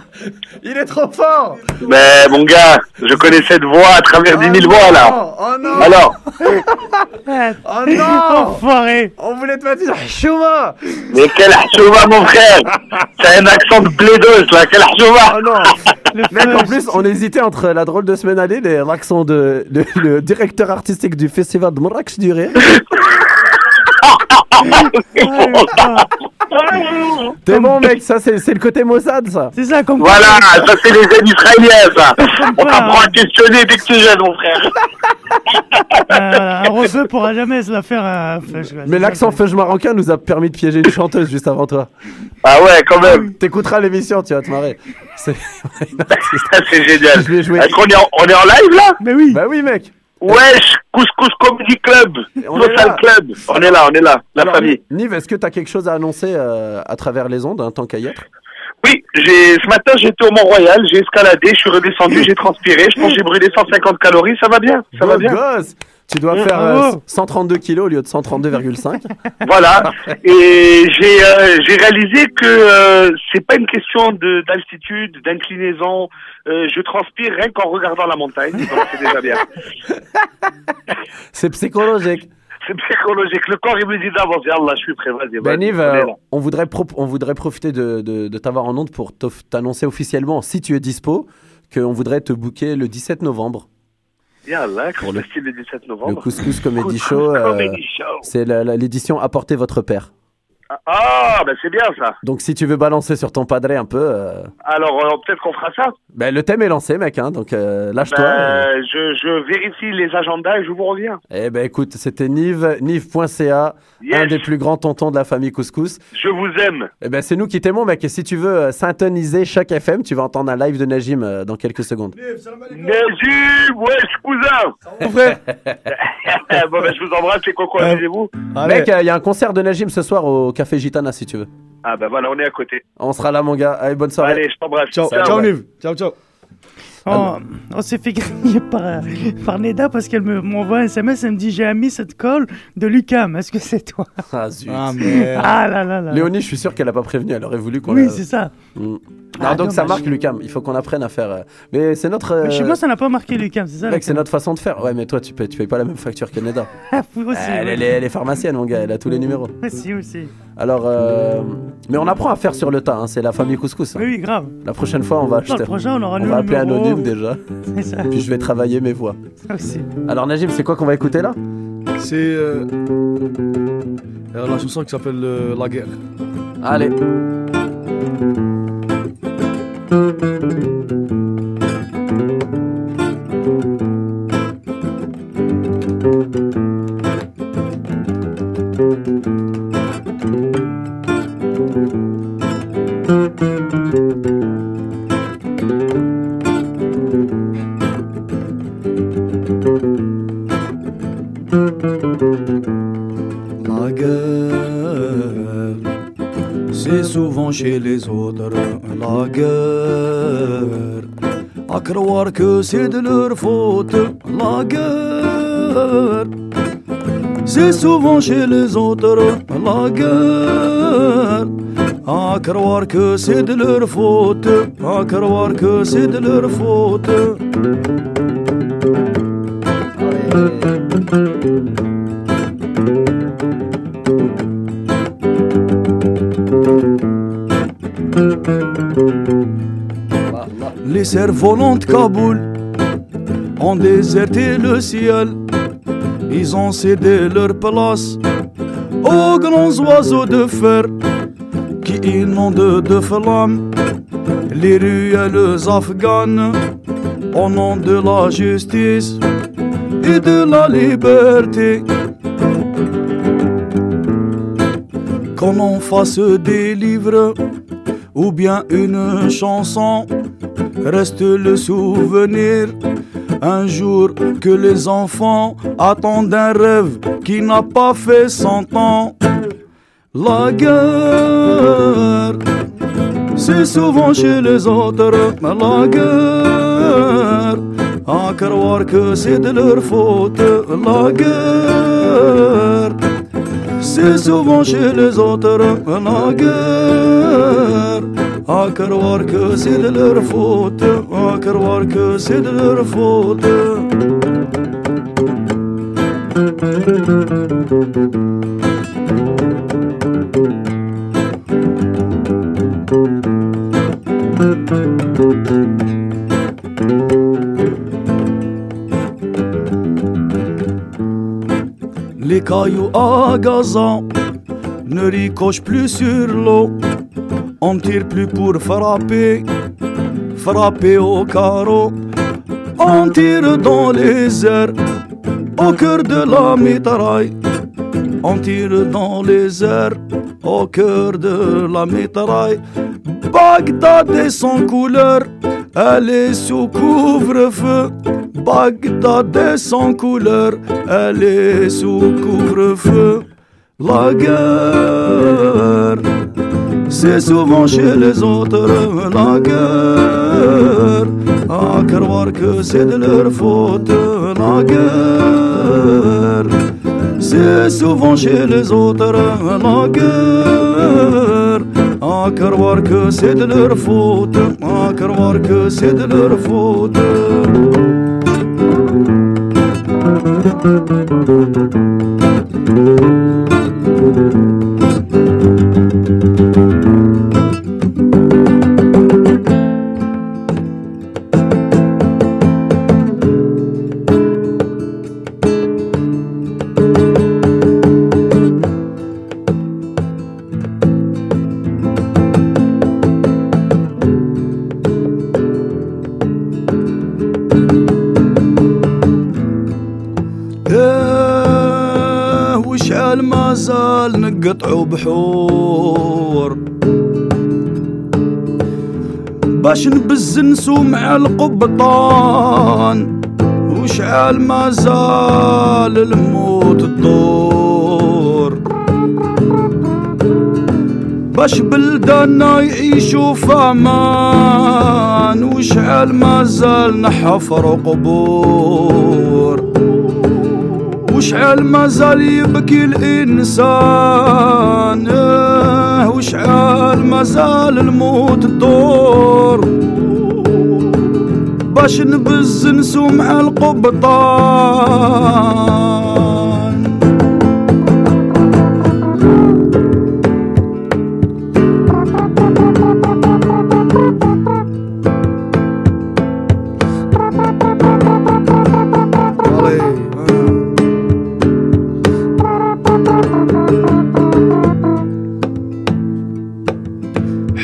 Il est trop fort! Mais mon gars, je connais cette voix à travers dix mille voix là. Oh non! Alors, Oh non! Enfoiré. On voulait te mettre Chouma mais quel harchouma mon frère! C'est un accent de blaideuse là, quel harchouma Oh non! Mec, en plus, on hésitait entre la drôle de semaine à Lille et l'accent de le, le directeur artistique du festival de Marrakech du Rire. T'es bon, mec, ça, c'est c'est le côté Mossad, ça. C'est ça, comme Voilà, ça c'est les aides israéliens, ça. On t'apprend à questionner dès que tu es jeune, mon frère. Euh, un pourra jamais se la faire. euh, je- Mais l'accent feuge marocain nous a permis de piéger une chanteuse juste avant toi. Ah ouais, quand même. T'écouteras l'émission, tu vas te marrer. C'est c'est génial. Je vais jouer. Est-ce qu'on est, en- on est en live là? Mais oui. Bah oui, mec. Wesh, Couscous Comedy Club, Social. Club. On est là, on est là, la Alors, famille. Nive, est-ce que t'as quelque chose à annoncer euh, à travers les ondes, hein, tant qu'à y être? Oui, j'ai ce matin j'étais au Mont-Royal, j'ai escaladé, je suis redescendu, j'ai transpiré, je pense que j'ai brûlé 150 calories, ça va bien, ça va bien. gosse Tu dois faire euh, bravo. 132 kilos au lieu de 132,5. Voilà. Et j'ai euh, j'ai réalisé que euh, c'est pas une question de d'altitude, d'inclinaison. Euh, je transpire rien qu'en regardant la montagne, donc c'est déjà bien. C'est psychologique. C'est psychologique. Le corps il me dit d'avance, Allah, je suis prêt, vas-y. Ben Nive, on est euh, là. on, voudrait pro- on voudrait profiter de, de- de t'avoir en onde pour t'annoncer officiellement, si tu es dispo, qu'on voudrait te booker le 17 novembre. Pour le le 17 novembre. Le Couscous Comedy Couscous Show. euh, Show. c'est l'édition Apportez votre père. Ah, ben c'est bien ça. Donc si tu veux balancer sur ton padré un peu, euh, Alors euh, peut-être qu'on fera ça. ben, le thème est lancé, mec. Hein, donc euh, lâche-toi. Ben, je, je vérifie les agendas et je vous reviens. Eh ben écoute, c'était Nive, nive.ca, Yes. un des plus grands tontons de la famille Couscous. Je vous aime. Eh ben c'est nous qui t'aimons, mec. Et si tu veux euh, syntoniser chaque FM, tu vas entendre un live de Najim euh, dans quelques secondes. Najib, wesh, cousin. Mon frère. bon, ben, je vous embrasse, c'est Coco, Euh, amusez-vous. Mec, il y a un concert de Najim ce soir au Café Gitana si tu veux. Ah, ben voilà, on est à côté. On sera là, mon gars. Allez, bonne soirée. Allez, je t'embrasse. Ciao, Salut, ciao. Nive. Ciao, ciao. Oh, on s'est fait griller par, euh, par Neda parce qu'elle me- m'envoie un SMS, elle me dit j'ai ami cette call de Lucam, est-ce que c'est toi? Ah, zut. Ah, merde. Ah là là là. Léonie, je suis sûr qu'elle a pas prévenu. Elle aurait voulu qu'on. Oui, la- c'est ça. Mm. Ah, non, donc ça marque, Lucam. Il faut qu'on apprenne à faire. euh, Mais c'est notre. Mais chez euh, moi, ça n'a pas marqué Lucam, c'est ça Mec, c'est notre façon de faire. Ouais, mais toi, tu payes, tu payes pas la même facture que Neda. Vous aussi. elle, ouais. elle est, elle est pharmacienne, mon gars. Elle a tous les numéros. Si, aussi. Alors, euh, mais on apprend à faire sur le tas. hein, C'est la famille couscous. hein. Oui, oui, grave. La prochaine fois, on va Non, acheter. le prochain, on aura on nos va appeler numéros. anonyme déjà. C'est ça. Puis je vais travailler mes voix. Ça aussi. Alors, Najim, c'est quoi qu'on va écouter là? C'est euh, euh, la chanson qui s'appelle euh, La guerre. Allez. Chez les autres. La guerre, à croire que c'est de leur faute. La guerre, c'est souvent chez les autres. La guerre, à croire que c'est de leur faute. À croire que c'est de leur faute. Les cerfs-volants de Kaboul ont déserté le ciel. Ils ont cédé leur place aux grands oiseaux de fer qui inondent de flammes les ruelles afghanes au nom de la justice et de la liberté. Qu'on en fasse des livres ou bien une chanson, reste le souvenir. Un jour que les enfants attendent un rêve qui n'a pas fait cent ans. La guerre, c'est souvent chez les autres. La guerre, à croire que c'est de leur faute. La guerre, c'est souvent chez les autres. La guerre, faute. À croire que c'est de leur faute. Les cailloux à Gaza ne ricoche plus sur l'eau. On tire plus pour frapper, frapper au carreau. On tire dans les airs, au cœur de la mitraille. On tire dans les airs, au cœur de la mitraille. Bagdad est sans couleur, elle est sous couvre-feu. Bagdad est sans couleur, elle est sous couvre-feu. La guerre, c'est souvent chez les autres. La guerre, à croire que c'est de leur faute. La guerre, c'est souvent chez les autres. La guerre, à croire que c'est de leur faute. À croire que c'est de leur faute. القبطان قبطان وشعل ما زال الموت الدور باش بلدنا يعيشوا فامان وشعل ما زال نحفر قبور وشعل ما زال يبكي الإنسان وشعل ما زال الموت الدور باش نبز نسو مع القبطان.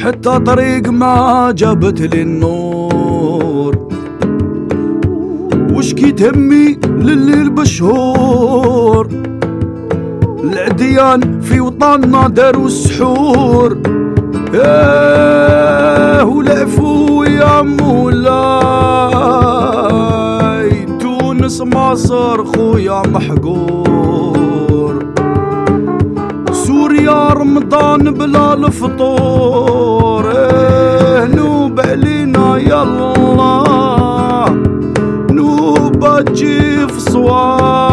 حتى طريق ما جابت لي النور. وشكيت همي لليل بشهور. العديان في وطننا داروا السحور إيه والعفو يا مولاي. تونس مصر خويا محقور سوريا رمضان بلا الفطور. إيه نوب علينا يلا motivo suave.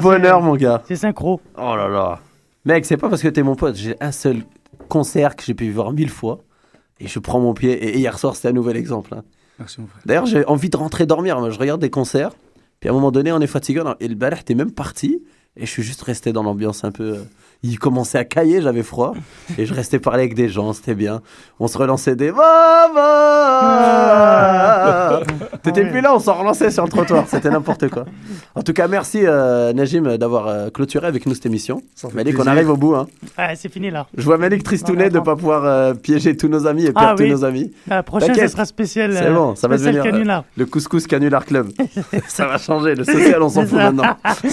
Bonheur, mon gars. C'est synchro. Oh là là. Mec, c'est pas parce que t'es mon pote. J'ai un seul concert que j'ai pu voir mille fois. Et je prends mon pied. Et hier soir, c'était un nouvel exemple. hein. Merci mon frère. D'ailleurs, j'ai envie de rentrer dormir. Moi, je regarde des concerts. Puis à un moment donné, on est fatigué. Et le balai était même parti. Et je suis juste resté dans l'ambiance un peu. euh, Il commençait à cailler, j'avais froid. Et je restais parler avec des gens, c'était bien. On se relançait des. Va T'étais plus là, on s'en relançait sur le trottoir. C'était n'importe quoi. En tout cas, merci euh, Najim d'avoir euh, clôturé avec nous cette émission. Malik, on arrive au bout. Hein. Ah, c'est fini là. Je vois Malik tristounet de ne pas pouvoir euh, piéger tous nos amis et perdre Ah tous oui. nos amis. La prochaine, ça sera spécial. C'est bon, ça va devenir euh, le couscous canular club. ça va changer, le social on s'en fout maintenant.